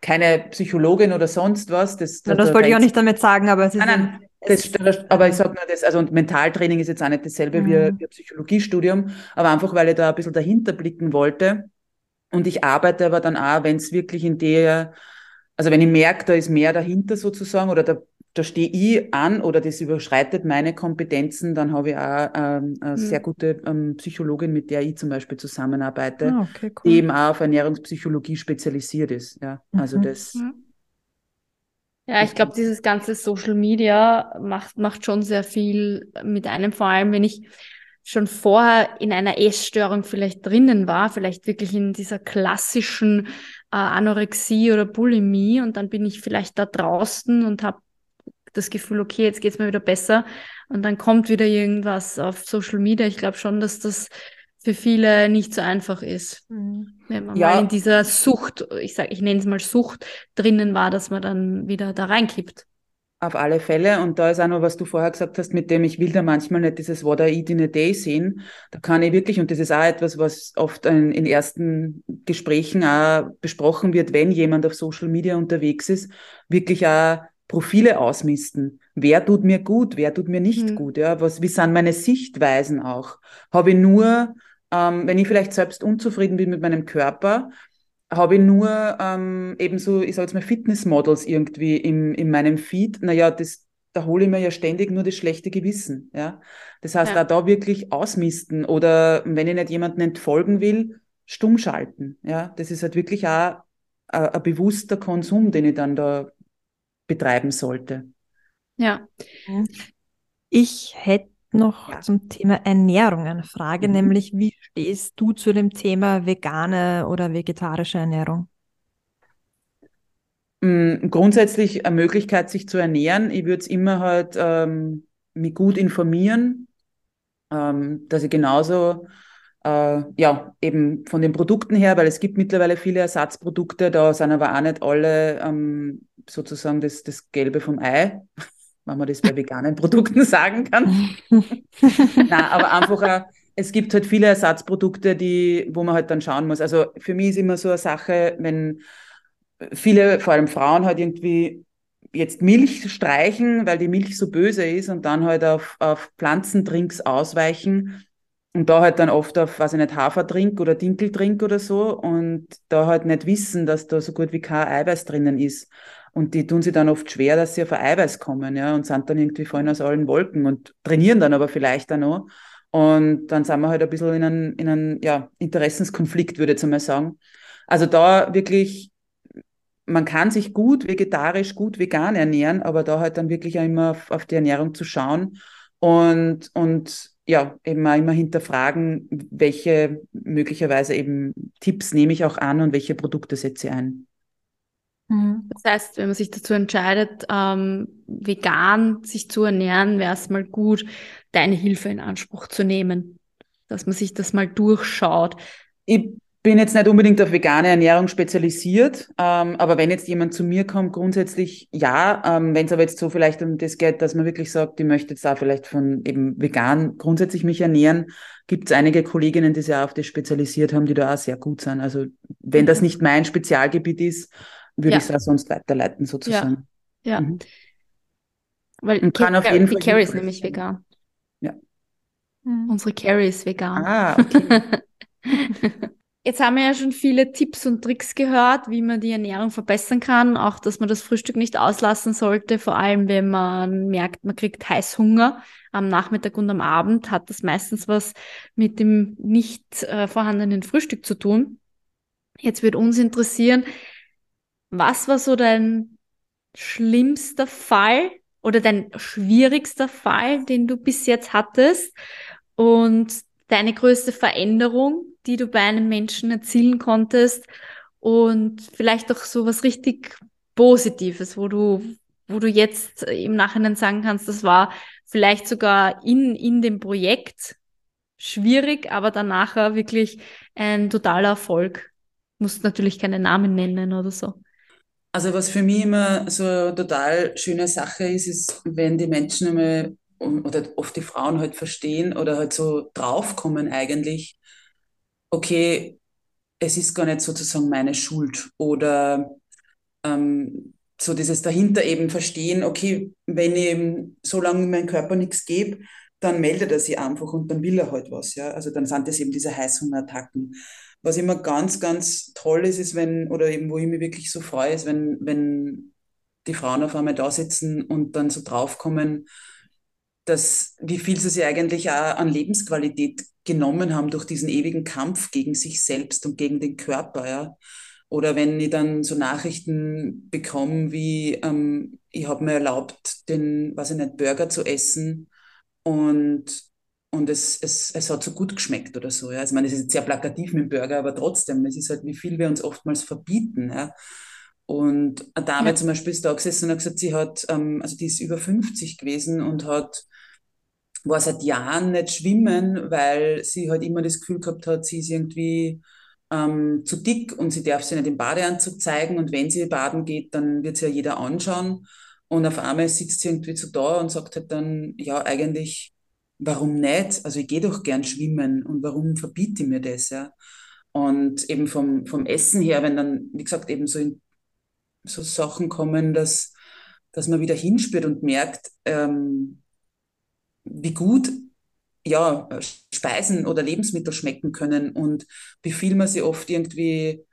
keine Psychologin oder sonst was. Das, das, das wollte ich auch nicht damit sagen, aber es ist. Nein, nein, das, aber ich sage nur das, also und Mentaltraining ist jetzt auch nicht dasselbe mhm. wie, wie ein Psychologiestudium, aber einfach, weil ich da ein bisschen dahinter blicken wollte. Und ich arbeite aber dann auch, wenn es wirklich in der, also wenn ich merke, da ist mehr dahinter sozusagen oder da da stehe ich an oder das überschreitet meine Kompetenzen, dann habe ich auch ähm, eine mhm. sehr gute ähm, Psychologin, mit der ich zum Beispiel zusammenarbeite, ah, okay, cool. die eben auch auf Ernährungspsychologie spezialisiert ist. Ja, also mhm. das. Ja, ich glaube, dieses ganze Social Media macht, macht schon sehr viel mit einem, vor allem wenn ich schon vorher in einer Essstörung vielleicht drinnen war, vielleicht wirklich in dieser klassischen Anorexie oder Bulimie und dann bin ich vielleicht da draußen und habe das Gefühl, okay, jetzt geht's mir wieder besser und dann kommt wieder irgendwas auf Social Media. Ich glaube schon, dass das für viele nicht so einfach ist. Mhm. Wenn man ja. mal in dieser Sucht, ich sage, ich nenne es mal Sucht, drinnen war, dass man dann wieder da reinkippt. Auf alle Fälle. Und da ist auch noch, was du vorher gesagt hast, mit dem ich will da manchmal nicht dieses What I eat in a day sehen. Da kann ich wirklich, und das ist auch etwas, was oft in, in ersten Gesprächen auch besprochen wird, wenn jemand auf Social Media unterwegs ist, wirklich auch Profile ausmisten. Wer tut mir gut, wer tut mir nicht mhm. gut? Ja, was, wie sind meine Sichtweisen auch? Habe ich nur, ähm, wenn ich vielleicht selbst unzufrieden bin mit meinem Körper, habe ich nur ähm, eben so, ich sage jetzt mal Fitnessmodels irgendwie im, in meinem Feed. Naja, das, da hole ich mir ja ständig nur das schlechte Gewissen. Ja? Das heißt, ja. auch da wirklich ausmisten oder wenn ich nicht jemanden entfolgen will, stumm schalten. Ja? Das ist halt wirklich auch ein, ein bewusster Konsum, den ich dann da betreiben sollte. Ja. Ich hätte noch ja. zum Thema Ernährung eine Frage, mhm. nämlich wie stehst du zu dem Thema vegane oder vegetarische Ernährung? Mm, grundsätzlich eine Möglichkeit, sich zu ernähren. Ich würde es immer halt ähm, mich gut informieren, ähm, dass ich genauso äh, ja, eben von den Produkten her, weil es gibt mittlerweile viele Ersatzprodukte, da sind aber auch nicht alle ähm, sozusagen das, das Gelbe vom Ei, wenn man das bei veganen Produkten sagen kann. Na, aber einfach, auch, es gibt halt viele Ersatzprodukte, die, wo man halt dann schauen muss. Also für mich ist immer so eine Sache, wenn viele, vor allem Frauen, halt irgendwie jetzt Milch streichen, weil die Milch so böse ist und dann halt auf, auf Pflanzendrinks ausweichen, und da halt dann oft auf, weiß ich nicht, Haferdrink oder Dinkeldrink oder so und da halt nicht wissen, dass da so gut wie kein Eiweiß drinnen ist. Und die tun sich dann oft schwer, dass sie auf ein Eiweiß kommen, ja, und sind dann irgendwie fallen aus allen Wolken und trainieren dann aber vielleicht auch noch. Und dann sind wir halt ein bisschen in einem, in einem ja, Interessenskonflikt, würde ich jetzt mal sagen. Also da wirklich, man kann sich gut vegetarisch, gut vegan ernähren, aber da halt dann wirklich auch immer auf, auf die Ernährung zu schauen und, und ja, eben auch immer hinterfragen, welche möglicherweise eben Tipps nehme ich auch an und welche Produkte setze ich ein. Mhm. Das heißt, wenn man sich dazu entscheidet, ähm, vegan sich zu ernähren, wäre es mal gut, deine Hilfe in Anspruch zu nehmen, dass man sich das mal durchschaut. Ich bin jetzt nicht unbedingt auf vegane Ernährung spezialisiert, ähm, aber wenn jetzt jemand zu mir kommt, grundsätzlich ja. Ähm, wenn es aber jetzt so vielleicht um das geht, dass man wirklich sagt, ich möchte jetzt da vielleicht von eben vegan grundsätzlich mich ernähren, gibt es einige Kolleginnen, die sich auf das spezialisiert haben, die da auch sehr gut sind. Also wenn das mhm. nicht mein Spezialgebiet ist, würde ja. ich es auch sonst weiterleiten sozusagen. Ja. ja. Mhm. Weil Und kann auf jeden Fall die Carrie ist nämlich vegan. Ja. Mhm. Unsere Carrie ist vegan. Ah, okay. Jetzt haben wir ja schon viele Tipps und Tricks gehört, wie man die Ernährung verbessern kann. Auch, dass man das Frühstück nicht auslassen sollte. Vor allem, wenn man merkt, man kriegt Heißhunger am Nachmittag und am Abend, hat das meistens was mit dem nicht äh, vorhandenen Frühstück zu tun. Jetzt wird uns interessieren, was war so dein schlimmster Fall oder dein schwierigster Fall, den du bis jetzt hattest? Und deine größte Veränderung, die du bei einem Menschen erzielen konntest und vielleicht auch so was richtig Positives, wo du, wo du jetzt im Nachhinein sagen kannst, das war vielleicht sogar in, in dem Projekt schwierig, aber dann nachher wirklich ein totaler Erfolg. Musst natürlich keine Namen nennen oder so. Also was für mich immer so eine total schöne Sache ist, ist, wenn die Menschen einmal oder oft die Frauen halt verstehen oder halt so draufkommen eigentlich, okay, es ist gar nicht sozusagen meine Schuld oder ähm, so dieses dahinter eben verstehen, okay, wenn ich eben so lange meinem Körper nichts gebe, dann meldet er sich einfach und dann will er halt was, ja. Also dann sind das eben diese Heißhungerattacken. Was immer ganz, ganz toll ist, ist, wenn, oder eben wo ich mich wirklich so freue, ist, wenn, wenn die Frauen auf einmal da sitzen und dann so draufkommen, dass, wie viel sie sich eigentlich auch an Lebensqualität genommen haben durch diesen ewigen Kampf gegen sich selbst und gegen den Körper, ja. Oder wenn ich dann so Nachrichten bekomme, wie ähm, ich habe mir erlaubt, den, was ich nicht, Burger zu essen und, und es, es, es hat so gut geschmeckt oder so. Ja. Also, ich meine, es ist jetzt sehr plakativ mit dem Burger, aber trotzdem, es ist halt, wie viel wir uns oftmals verbieten. Ja. Und eine Dame ja. zum Beispiel ist da gesessen und hat gesagt, sie hat, ähm, also die ist über 50 gewesen und hat war seit Jahren nicht schwimmen, weil sie halt immer das Gefühl gehabt hat, sie ist irgendwie ähm, zu dick und sie darf sich nicht im Badeanzug zeigen und wenn sie baden geht, dann wird sie ja jeder anschauen und auf einmal sitzt sie irgendwie so da und sagt halt dann, ja eigentlich, warum nicht? Also ich gehe doch gern schwimmen und warum verbiete ich mir das, ja? Und eben vom, vom Essen her, wenn dann, wie gesagt, eben so, in, so Sachen kommen, dass, dass man wieder hinspürt und merkt, ähm, wie gut ja, Speisen oder Lebensmittel schmecken können und wie viel man sie oft irgendwie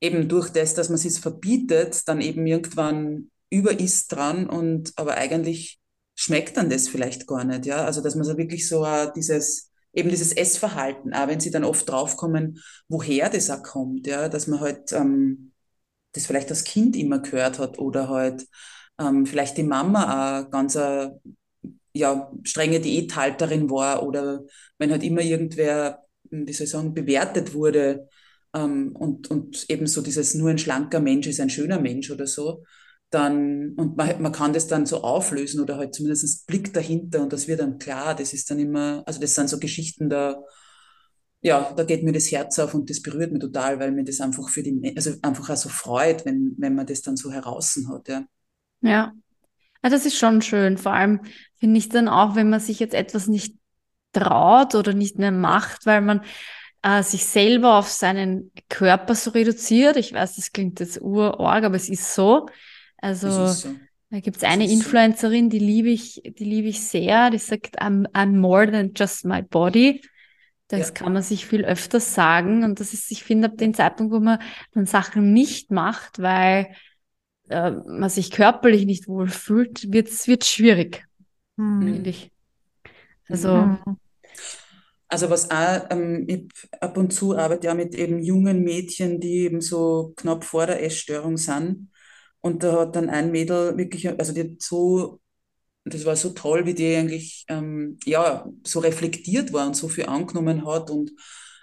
eben durch das, dass man sie verbietet, dann eben irgendwann über ist dran und aber eigentlich schmeckt dann das vielleicht gar nicht, ja. Also dass man so wirklich so uh, dieses eben dieses Essverhalten, auch wenn sie dann oft draufkommen, woher das auch kommt, ja, dass man halt ähm, das vielleicht als Kind immer gehört hat oder halt ähm, vielleicht die Mama auch ganz a, ja, strenge Diäthalterin war oder wenn halt immer irgendwer, hm, wie soll ich sagen, bewertet wurde ähm, und, und eben so dieses nur ein schlanker Mensch ist ein schöner Mensch oder so, dann, und man, man kann das dann so auflösen oder halt zumindest Blick dahinter und das wird dann klar, das ist dann immer, also das sind so Geschichten da, ja, da geht mir das Herz auf und das berührt mich total, weil mir das einfach für die, also einfach auch so freut, wenn, wenn man das dann so heraus hat, ja. Ja, ja, das ist schon schön. Vor allem finde ich dann auch, wenn man sich jetzt etwas nicht traut oder nicht mehr macht, weil man äh, sich selber auf seinen Körper so reduziert. Ich weiß, das klingt jetzt urorg, aber es ist so. Also so. da gibt es eine Influencerin, die liebe ich, die liebe ich sehr, die sagt, I'm, I'm more than just my body. Das ja. kann man sich viel öfter sagen. Und das ist, ich finde, ab dem Zeitpunkt, wo man dann Sachen nicht macht, weil äh, man sich körperlich nicht wohl fühlt, wird es schwierig, hm. finde ich. Also, hm. also was auch, ähm, ich ab und zu arbeite ja mit eben jungen Mädchen, die eben so knapp vor der Essstörung sind. Und da hat dann ein Mädel wirklich, also die hat so, das war so toll, wie die eigentlich ähm, ja, so reflektiert war und so viel angenommen hat und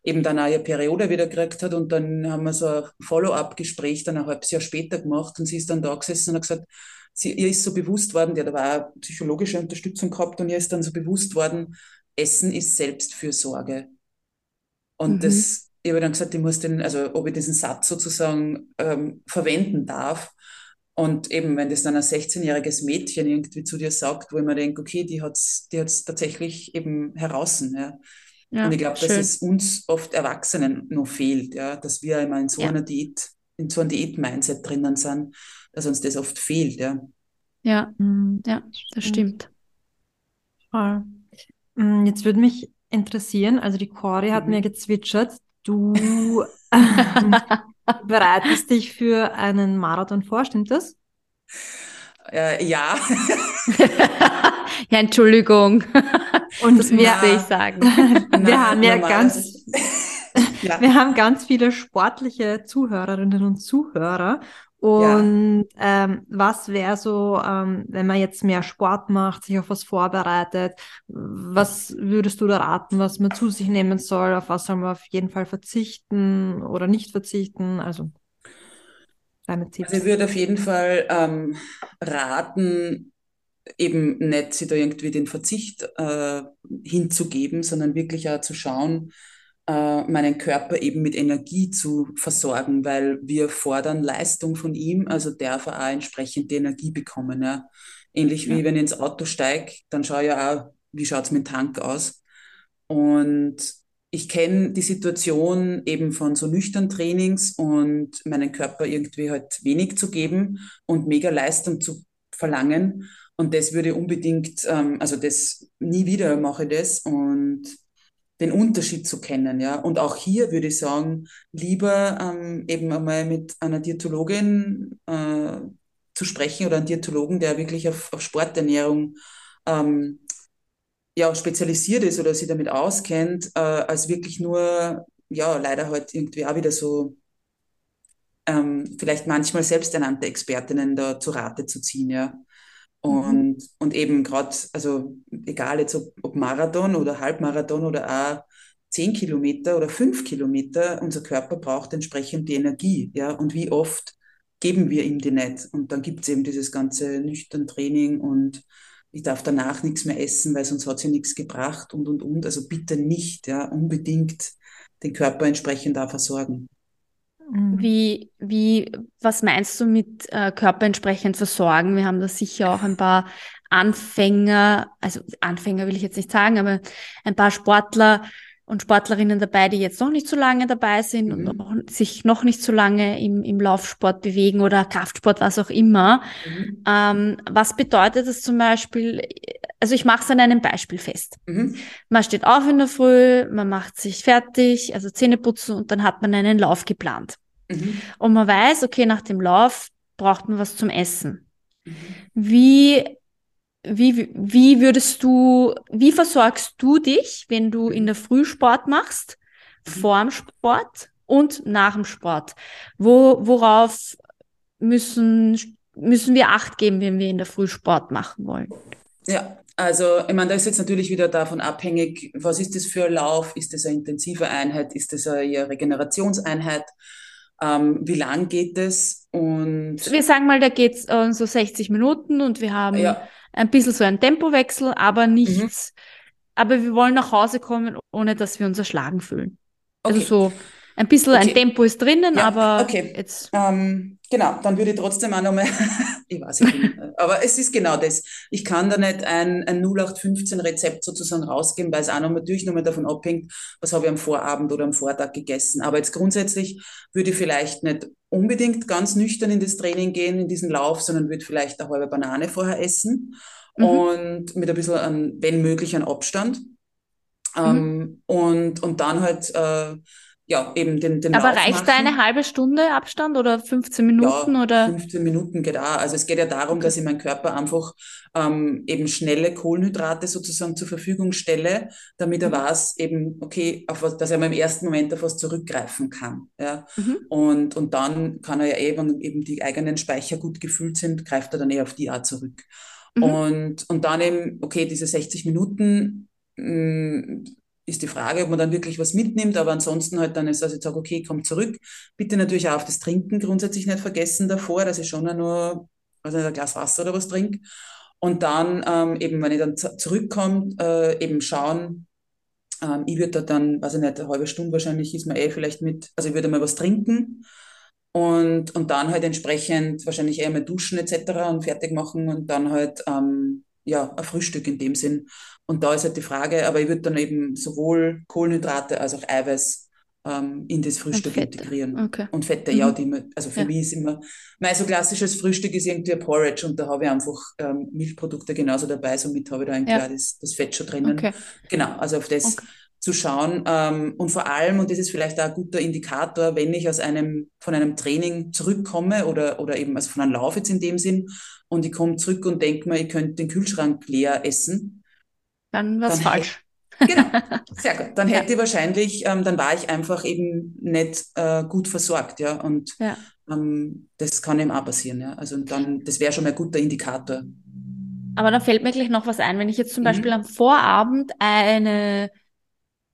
eben dann auch ihre Periode wieder gekriegt hat und dann haben wir so ein Follow-up-Gespräch dann ein halbes Jahr später gemacht und sie ist dann da gesessen und hat gesagt, sie, ihr ist so bewusst worden, die hat aber auch psychologische Unterstützung gehabt und ihr ist dann so bewusst worden, Essen ist Selbstfürsorge. Und mhm. das, ich habe dann gesagt, ich muss den, also ob ich diesen Satz sozusagen ähm, verwenden darf. Und eben, wenn das dann ein 16-jähriges Mädchen irgendwie zu dir sagt, wo ich mir denke, okay, die hat es die hat's tatsächlich eben heraus. Ja. Ja, und ich glaube, dass es uns oft Erwachsenen noch fehlt, ja, dass wir immer in so ja. einer Diät, in so einem Diät-Mindset drinnen sind, dass uns das oft fehlt, ja. Ja, mhm. ja, das stimmt. Voll. Mm, jetzt würde mich interessieren, also die Cori hat mhm. mir gezwitschert, du bereitest dich für einen Marathon vor, stimmt das? Äh, ja. ja, Entschuldigung. Und das musste ich sagen. wir haben ja ganz, ja. wir haben ganz viele sportliche Zuhörerinnen und Zuhörer. Und ja. ähm, was wäre so, ähm, wenn man jetzt mehr Sport macht, sich auf was vorbereitet, was würdest du da raten, was man zu sich nehmen soll, auf was soll man auf jeden Fall verzichten oder nicht verzichten? Also deine Tipps. Also ich würde auf jeden Fall ähm, raten, eben nicht sich da irgendwie den Verzicht äh, hinzugeben, sondern wirklich auch zu schauen, äh, meinen Körper eben mit Energie zu versorgen, weil wir fordern Leistung von ihm, also darf er auch entsprechend die Energie bekommen. Ja. Ähnlich ja. wie wenn ich ins Auto steige, dann schaue ich ja auch, wie schaut es mit dem Tank aus. Und ich kenne die Situation eben von so nüchtern Trainings und meinen Körper irgendwie halt wenig zu geben und mega Leistung zu verlangen. Und das würde unbedingt, ähm, also das nie wieder mache ich das und den Unterschied zu kennen, ja. Und auch hier würde ich sagen, lieber ähm, eben einmal mit einer Diätologin äh, zu sprechen oder einem Diätologen, der wirklich auf, auf Sporternährung ähm, ja spezialisiert ist oder sich damit auskennt, äh, als wirklich nur, ja, leider halt irgendwie auch wieder so ähm, vielleicht manchmal selbsternannte Expertinnen da zu Rate zu ziehen, ja. Und, mhm. und eben gerade, also egal jetzt ob, ob, Marathon oder Halbmarathon oder auch zehn Kilometer oder fünf Kilometer, unser Körper braucht entsprechend die Energie. Ja? Und wie oft geben wir ihm die nicht? Und dann gibt es eben dieses ganze nüchtern Training und ich darf danach nichts mehr essen, weil sonst hat sie nichts gebracht und und und. Also bitte nicht, ja, unbedingt den Körper entsprechend da versorgen. Mhm. Wie, wie, was meinst du mit äh, Körper entsprechend versorgen? Wir haben da sicher auch ein paar Anfänger, also Anfänger will ich jetzt nicht sagen, aber ein paar Sportler und Sportlerinnen dabei, die jetzt noch nicht so lange dabei sind mhm. und noch, sich noch nicht so lange im, im Laufsport bewegen oder Kraftsport, was auch immer. Mhm. Ähm, was bedeutet das zum Beispiel? Also ich mache es an einem Beispiel fest. Mhm. Man steht auf in der Früh, man macht sich fertig, also Zähne putzen und dann hat man einen Lauf geplant. Mhm. Und man weiß, okay, nach dem Lauf braucht man was zum Essen. Mhm. Wie wie, wie würdest du, wie versorgst du dich, wenn du in der Früh Sport machst, mhm. vor dem Sport und nach dem Sport? Wo, worauf müssen, müssen wir Acht geben, wenn wir in der Früh Sport machen wollen? Ja, also ich meine, da ist jetzt natürlich wieder davon abhängig, was ist das für ein Lauf? Ist das eine intensive Einheit? Ist das eine Regenerationseinheit? Ähm, wie lang geht es? Und wir sagen mal, da geht es äh, so 60 Minuten und wir haben ja ein bisschen so ein Tempowechsel, aber nichts. Mhm. Aber wir wollen nach Hause kommen, ohne dass wir uns erschlagen fühlen. Also okay. Also so ein bisschen okay. ein Tempo ist drinnen, ja, aber okay. jetzt. Ähm, genau, dann würde ich trotzdem auch nochmal, ich weiß nicht, aber es ist genau das. Ich kann da nicht ein, ein 0815 Rezept sozusagen rausgeben, weil es auch noch natürlich nochmal davon abhängt, was habe ich am Vorabend oder am Vortag gegessen. Aber jetzt grundsätzlich würde ich vielleicht nicht unbedingt ganz nüchtern in das Training gehen, in diesen Lauf, sondern würde vielleicht eine halbe Banane vorher essen mhm. und mit ein bisschen, an, wenn möglich, an Abstand. Mhm. Ähm, und, und dann halt äh, ja, eben den, den Aber Lauf reicht da eine halbe Stunde Abstand oder 15 Minuten ja, oder? 15 Minuten geht auch. Also es geht ja darum, dass ich meinem Körper einfach ähm, eben schnelle Kohlenhydrate sozusagen zur Verfügung stelle, damit er mhm. weiß, eben, okay, auf was, dass er im ersten Moment auf was zurückgreifen kann. Ja? Mhm. Und, und dann kann er ja eben, wenn eben die eigenen Speicher gut gefüllt sind, greift er dann eher auf die Art zurück. Mhm. Und, und dann eben, okay, diese 60 Minuten, mm, ist die Frage, ob man dann wirklich was mitnimmt, aber ansonsten halt dann ist, also ich sage, okay, komm zurück. Bitte natürlich auch auf das Trinken grundsätzlich nicht vergessen davor, dass ich schon nur also ein Glas Wasser oder was trinke. Und dann ähm, eben, wenn ich dann zurückkomme, äh, eben schauen, ähm, ich würde da dann, weiß ich nicht, eine halbe Stunde wahrscheinlich ist man eh vielleicht mit, also ich würde mal was trinken und, und dann halt entsprechend wahrscheinlich eher mal duschen etc. und fertig machen und dann halt ähm, ja, ein Frühstück in dem Sinn. Und da ist halt die Frage, aber ich würde dann eben sowohl Kohlenhydrate als auch Eiweiß ähm, in das Frühstück integrieren. Okay. Und Fette, mhm. ja, die, also für ja. mich ist immer, mein so klassisches Frühstück ist irgendwie ein Porridge und da habe ich einfach ähm, Milchprodukte genauso dabei, somit habe ich da eigentlich ja. das, das Fett schon drinnen. Okay. Genau, also auf das okay. zu schauen. Ähm, und vor allem, und das ist vielleicht auch ein guter Indikator, wenn ich aus einem, von einem Training zurückkomme oder, oder eben also von einem Lauf jetzt in dem Sinn und ich komme zurück und denke mir, ich könnte den Kühlschrank leer essen. Dann was falsch. Genau, sehr gut. Dann hätte ja. ich wahrscheinlich, ähm, dann war ich einfach eben nicht äh, gut versorgt, ja. Und ja. Ähm, das kann eben auch passieren, ja. Also dann, das wäre schon mal ein guter Indikator. Aber da fällt mir gleich noch was ein, wenn ich jetzt zum mhm. Beispiel am Vorabend eine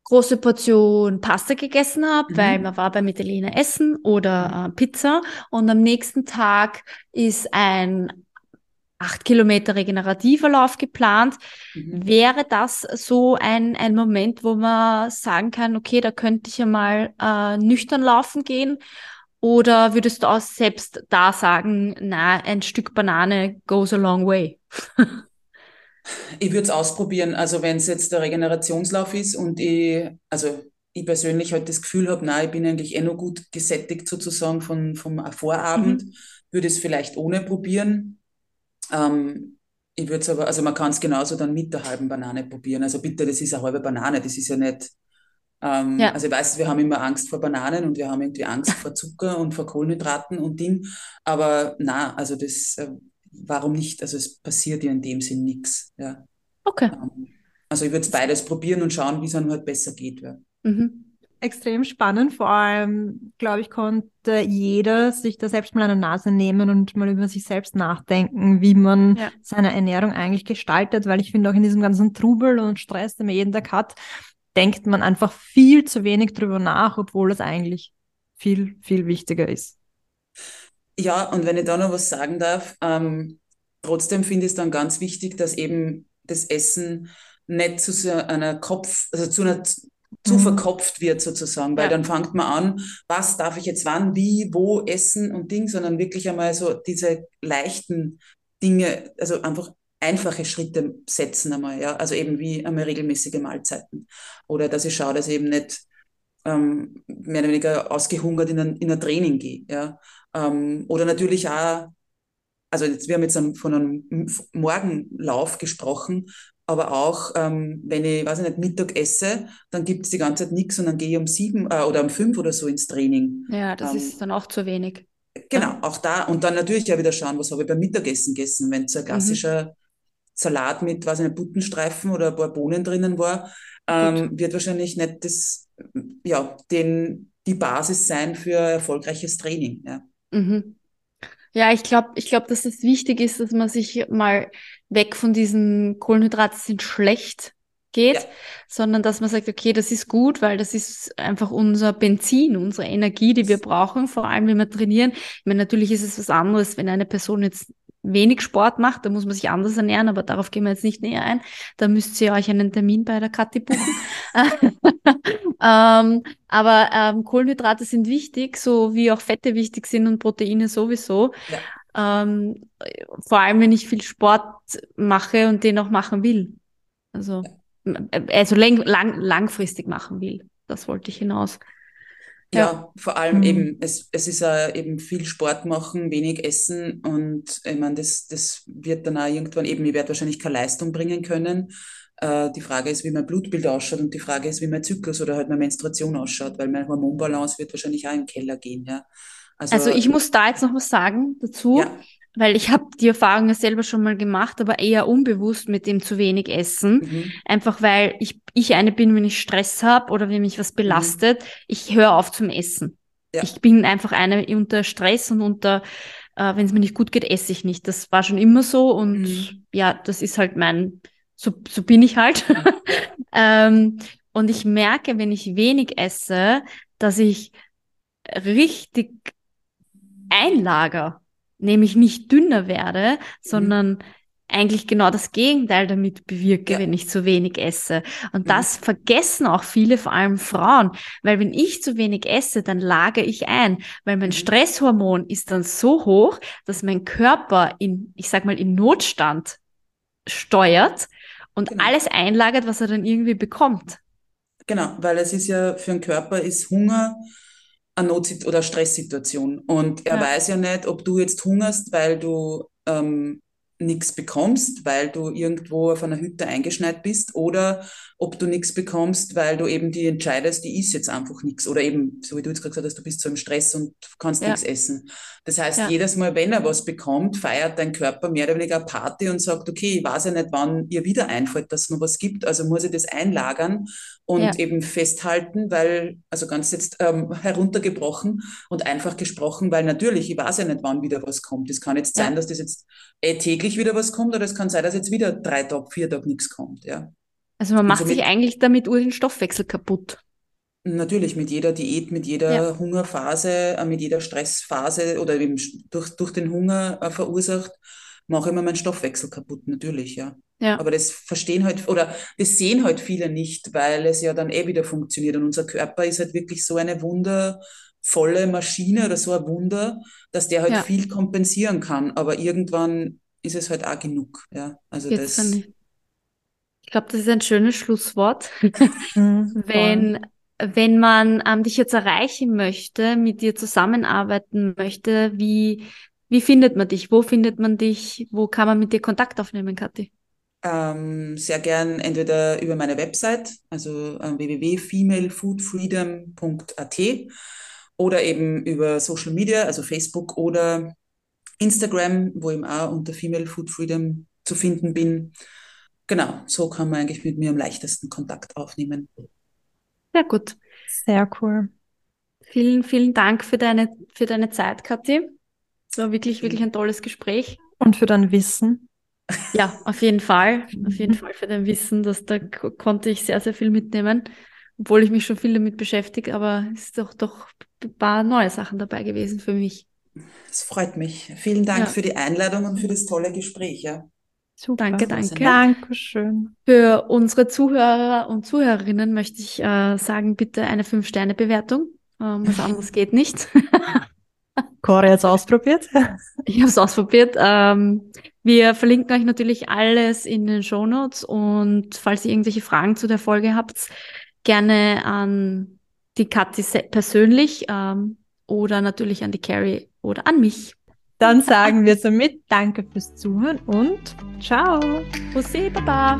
große Portion Pasta gegessen habe, mhm. weil man war bei Italiener essen oder äh, Pizza und am nächsten Tag ist ein acht Kilometer regenerativer Lauf geplant. Mhm. Wäre das so ein, ein Moment, wo man sagen kann, okay, da könnte ich ja mal äh, nüchtern laufen gehen? Oder würdest du auch selbst da sagen, na, ein Stück Banane goes a long way? ich würde es ausprobieren. Also wenn es jetzt der Regenerationslauf ist und ich, also ich persönlich halt das Gefühl habe, na, ich bin eigentlich eh noch gut gesättigt sozusagen von, vom Vorabend, mhm. würde es vielleicht ohne probieren. Ähm, ich würde es aber, also man kann es genauso dann mit der halben Banane probieren. Also bitte, das ist eine halbe Banane, das ist ja nicht. Ähm, ja. Also ich weiß, wir haben immer Angst vor Bananen und wir haben irgendwie Angst vor Zucker und vor Kohlenhydraten und Ding. Aber na, also das, äh, warum nicht? Also es passiert ja in dem Sinn nichts. Ja. Okay. Ähm, also ich würde es beides probieren und schauen, wie es dann halt besser geht. Ja. Mhm extrem spannend. Vor allem, glaube ich, konnte jeder sich da selbst mal eine Nase nehmen und mal über sich selbst nachdenken, wie man ja. seine Ernährung eigentlich gestaltet, weil ich finde auch in diesem ganzen Trubel und Stress, den man jeden Tag hat, denkt man einfach viel zu wenig drüber nach, obwohl es eigentlich viel, viel wichtiger ist. Ja, und wenn ich da noch was sagen darf, ähm, trotzdem finde ich es dann ganz wichtig, dass eben das Essen nicht zu so einer Kopf, also zu einer zu mhm. verkopft wird sozusagen, weil ja. dann fängt man an, was darf ich jetzt wann, wie, wo essen und Ding, sondern wirklich einmal so diese leichten Dinge, also einfach einfache Schritte setzen einmal, ja, also eben wie einmal regelmäßige Mahlzeiten oder dass ich schaue, dass ich eben nicht ähm, mehr oder weniger ausgehungert in ein, in ein Training gehe, ja, ähm, oder natürlich auch also jetzt, wir haben jetzt von einem Morgenlauf gesprochen, aber auch, ähm, wenn ich, weiß ich nicht, Mittag esse, dann gibt es die ganze Zeit nichts und dann gehe ich um sieben äh, oder um fünf oder so ins Training. Ja, das ähm, ist dann auch zu wenig. Genau, auch da. Und dann natürlich ja wieder schauen, was habe ich beim Mittagessen gegessen. Wenn so ein mhm. klassischer mhm. Salat mit, weiß ich nicht, Buttenstreifen oder ein paar Bohnen drinnen war, ähm, wird wahrscheinlich nicht das, ja, den, die Basis sein für erfolgreiches Training. Ja. Mhm. Ja, ich glaube, ich glaube, dass es wichtig ist, dass man sich mal weg von diesen Kohlenhydrate sind schlecht geht, ja. sondern dass man sagt, okay, das ist gut, weil das ist einfach unser Benzin, unsere Energie, die wir brauchen, vor allem wenn wir trainieren. Ich meine, natürlich ist es was anderes, wenn eine Person jetzt wenig Sport macht, da muss man sich anders ernähren, aber darauf gehen wir jetzt nicht näher ein. Da müsst ihr euch einen Termin bei der Kathi buchen. ähm, aber ähm, Kohlenhydrate sind wichtig, so wie auch Fette wichtig sind und Proteine sowieso. Ja. Ähm, vor allem, wenn ich viel Sport mache und den auch machen will. Also, also lang, lang, langfristig machen will. Das wollte ich hinaus. Ja, ja, vor allem mhm. eben, es, es ist auch eben viel Sport machen, wenig essen und ich meine, das, das wird dann auch irgendwann eben, ich werde wahrscheinlich keine Leistung bringen können. Äh, die Frage ist, wie mein Blutbild ausschaut und die Frage ist, wie mein Zyklus oder halt meine Menstruation ausschaut, weil mein Hormonbalance wird wahrscheinlich auch im Keller gehen, ja. Also, also ich muss da jetzt noch was sagen dazu. Ja weil ich habe die Erfahrung ja selber schon mal gemacht, aber eher unbewusst mit dem zu wenig Essen. Mhm. Einfach weil ich, ich eine bin, wenn ich Stress habe oder wenn mich was belastet, mhm. ich höre auf zum Essen. Ja. Ich bin einfach eine unter Stress und unter, äh, wenn es mir nicht gut geht, esse ich nicht. Das war schon immer so und mhm. ja, das ist halt mein, so, so bin ich halt. ähm, Und ich merke, wenn ich wenig esse, dass ich richtig einlager, nämlich nicht dünner werde, mhm. sondern eigentlich genau das Gegenteil damit bewirke, ja. wenn ich zu wenig esse. Und mhm. das vergessen auch viele, vor allem Frauen, weil wenn ich zu wenig esse, dann lage ich ein, weil mein mhm. Stresshormon ist dann so hoch, dass mein Körper in, ich sag mal, in Notstand steuert und genau. alles einlagert, was er dann irgendwie bekommt. Genau, weil es ist ja für den Körper ist Hunger eine Not- oder Stresssituation. Und er ja. weiß ja nicht, ob du jetzt hungerst, weil du ähm, nichts bekommst, weil du irgendwo auf einer Hütte eingeschneit bist oder ob du nichts bekommst, weil du eben die entscheidest, die isst jetzt einfach nichts oder eben, so wie du jetzt gerade gesagt hast, du bist so im Stress und kannst ja. nichts essen. Das heißt, ja. jedes Mal, wenn er was bekommt, feiert dein Körper mehr oder weniger eine Party und sagt, okay, ich weiß ja nicht, wann ihr wieder einfällt, dass es noch was gibt, also muss ich das einlagern und ja. eben festhalten, weil, also ganz jetzt ähm, heruntergebrochen und einfach gesprochen, weil natürlich, ich weiß ja nicht, wann wieder was kommt. Es kann jetzt sein, dass das jetzt eh täglich wieder was kommt oder es kann sein, dass jetzt wieder drei Tage, vier Tage nichts kommt, ja. Also man macht somit, sich eigentlich damit nur den Stoffwechsel kaputt. Natürlich, mit jeder Diät, mit jeder ja. Hungerphase, äh, mit jeder Stressphase oder eben durch, durch den Hunger äh, verursacht, mache ich mir meinen Stoffwechsel kaputt, natürlich, ja. ja. Aber das verstehen halt, oder das sehen halt viele nicht, weil es ja dann eh wieder funktioniert. Und unser Körper ist halt wirklich so eine wundervolle Maschine oder so ein Wunder, dass der halt ja. viel kompensieren kann. Aber irgendwann ist es halt auch genug, ja. Also Jetzt das. Ich glaube, das ist ein schönes Schlusswort. Mhm, wenn, wenn man ähm, dich jetzt erreichen möchte, mit dir zusammenarbeiten möchte, wie, wie findet man dich? Wo findet man dich? Wo kann man mit dir Kontakt aufnehmen, Kathi? Ähm, sehr gern entweder über meine Website, also äh, www.femalefoodfreedom.at oder eben über Social Media, also Facebook oder Instagram, wo ich auch unter Female Food Freedom zu finden bin genau, so kann man eigentlich mit mir am leichtesten Kontakt aufnehmen. Sehr gut. Sehr cool. Vielen, vielen Dank für deine, für deine Zeit, Kathi. Es war wirklich, wirklich ein tolles Gespräch. Und für dein Wissen. Ja, auf jeden Fall. Auf jeden Fall für dein Wissen. Dass da konnte ich sehr, sehr viel mitnehmen. Obwohl ich mich schon viel damit beschäftige, aber es ist doch, doch ein paar neue Sachen dabei gewesen für mich. Es freut mich. Vielen Dank ja. für die Einladung und für das tolle Gespräch. Ja. Super. Danke, danke. Dankeschön. Für unsere Zuhörer und Zuhörerinnen möchte ich äh, sagen, bitte eine 5-Sterne-Bewertung. Ähm, was anderes geht nicht. Cora hat es ausprobiert. Ich habe es ausprobiert. Ähm, wir verlinken euch natürlich alles in den Show Notes und falls ihr irgendwelche Fragen zu der Folge habt, gerne an die Kathi persönlich ähm, oder natürlich an die Carrie oder an mich. Dann sagen wir somit Danke fürs Zuhören und ciao. Bussi, Baba.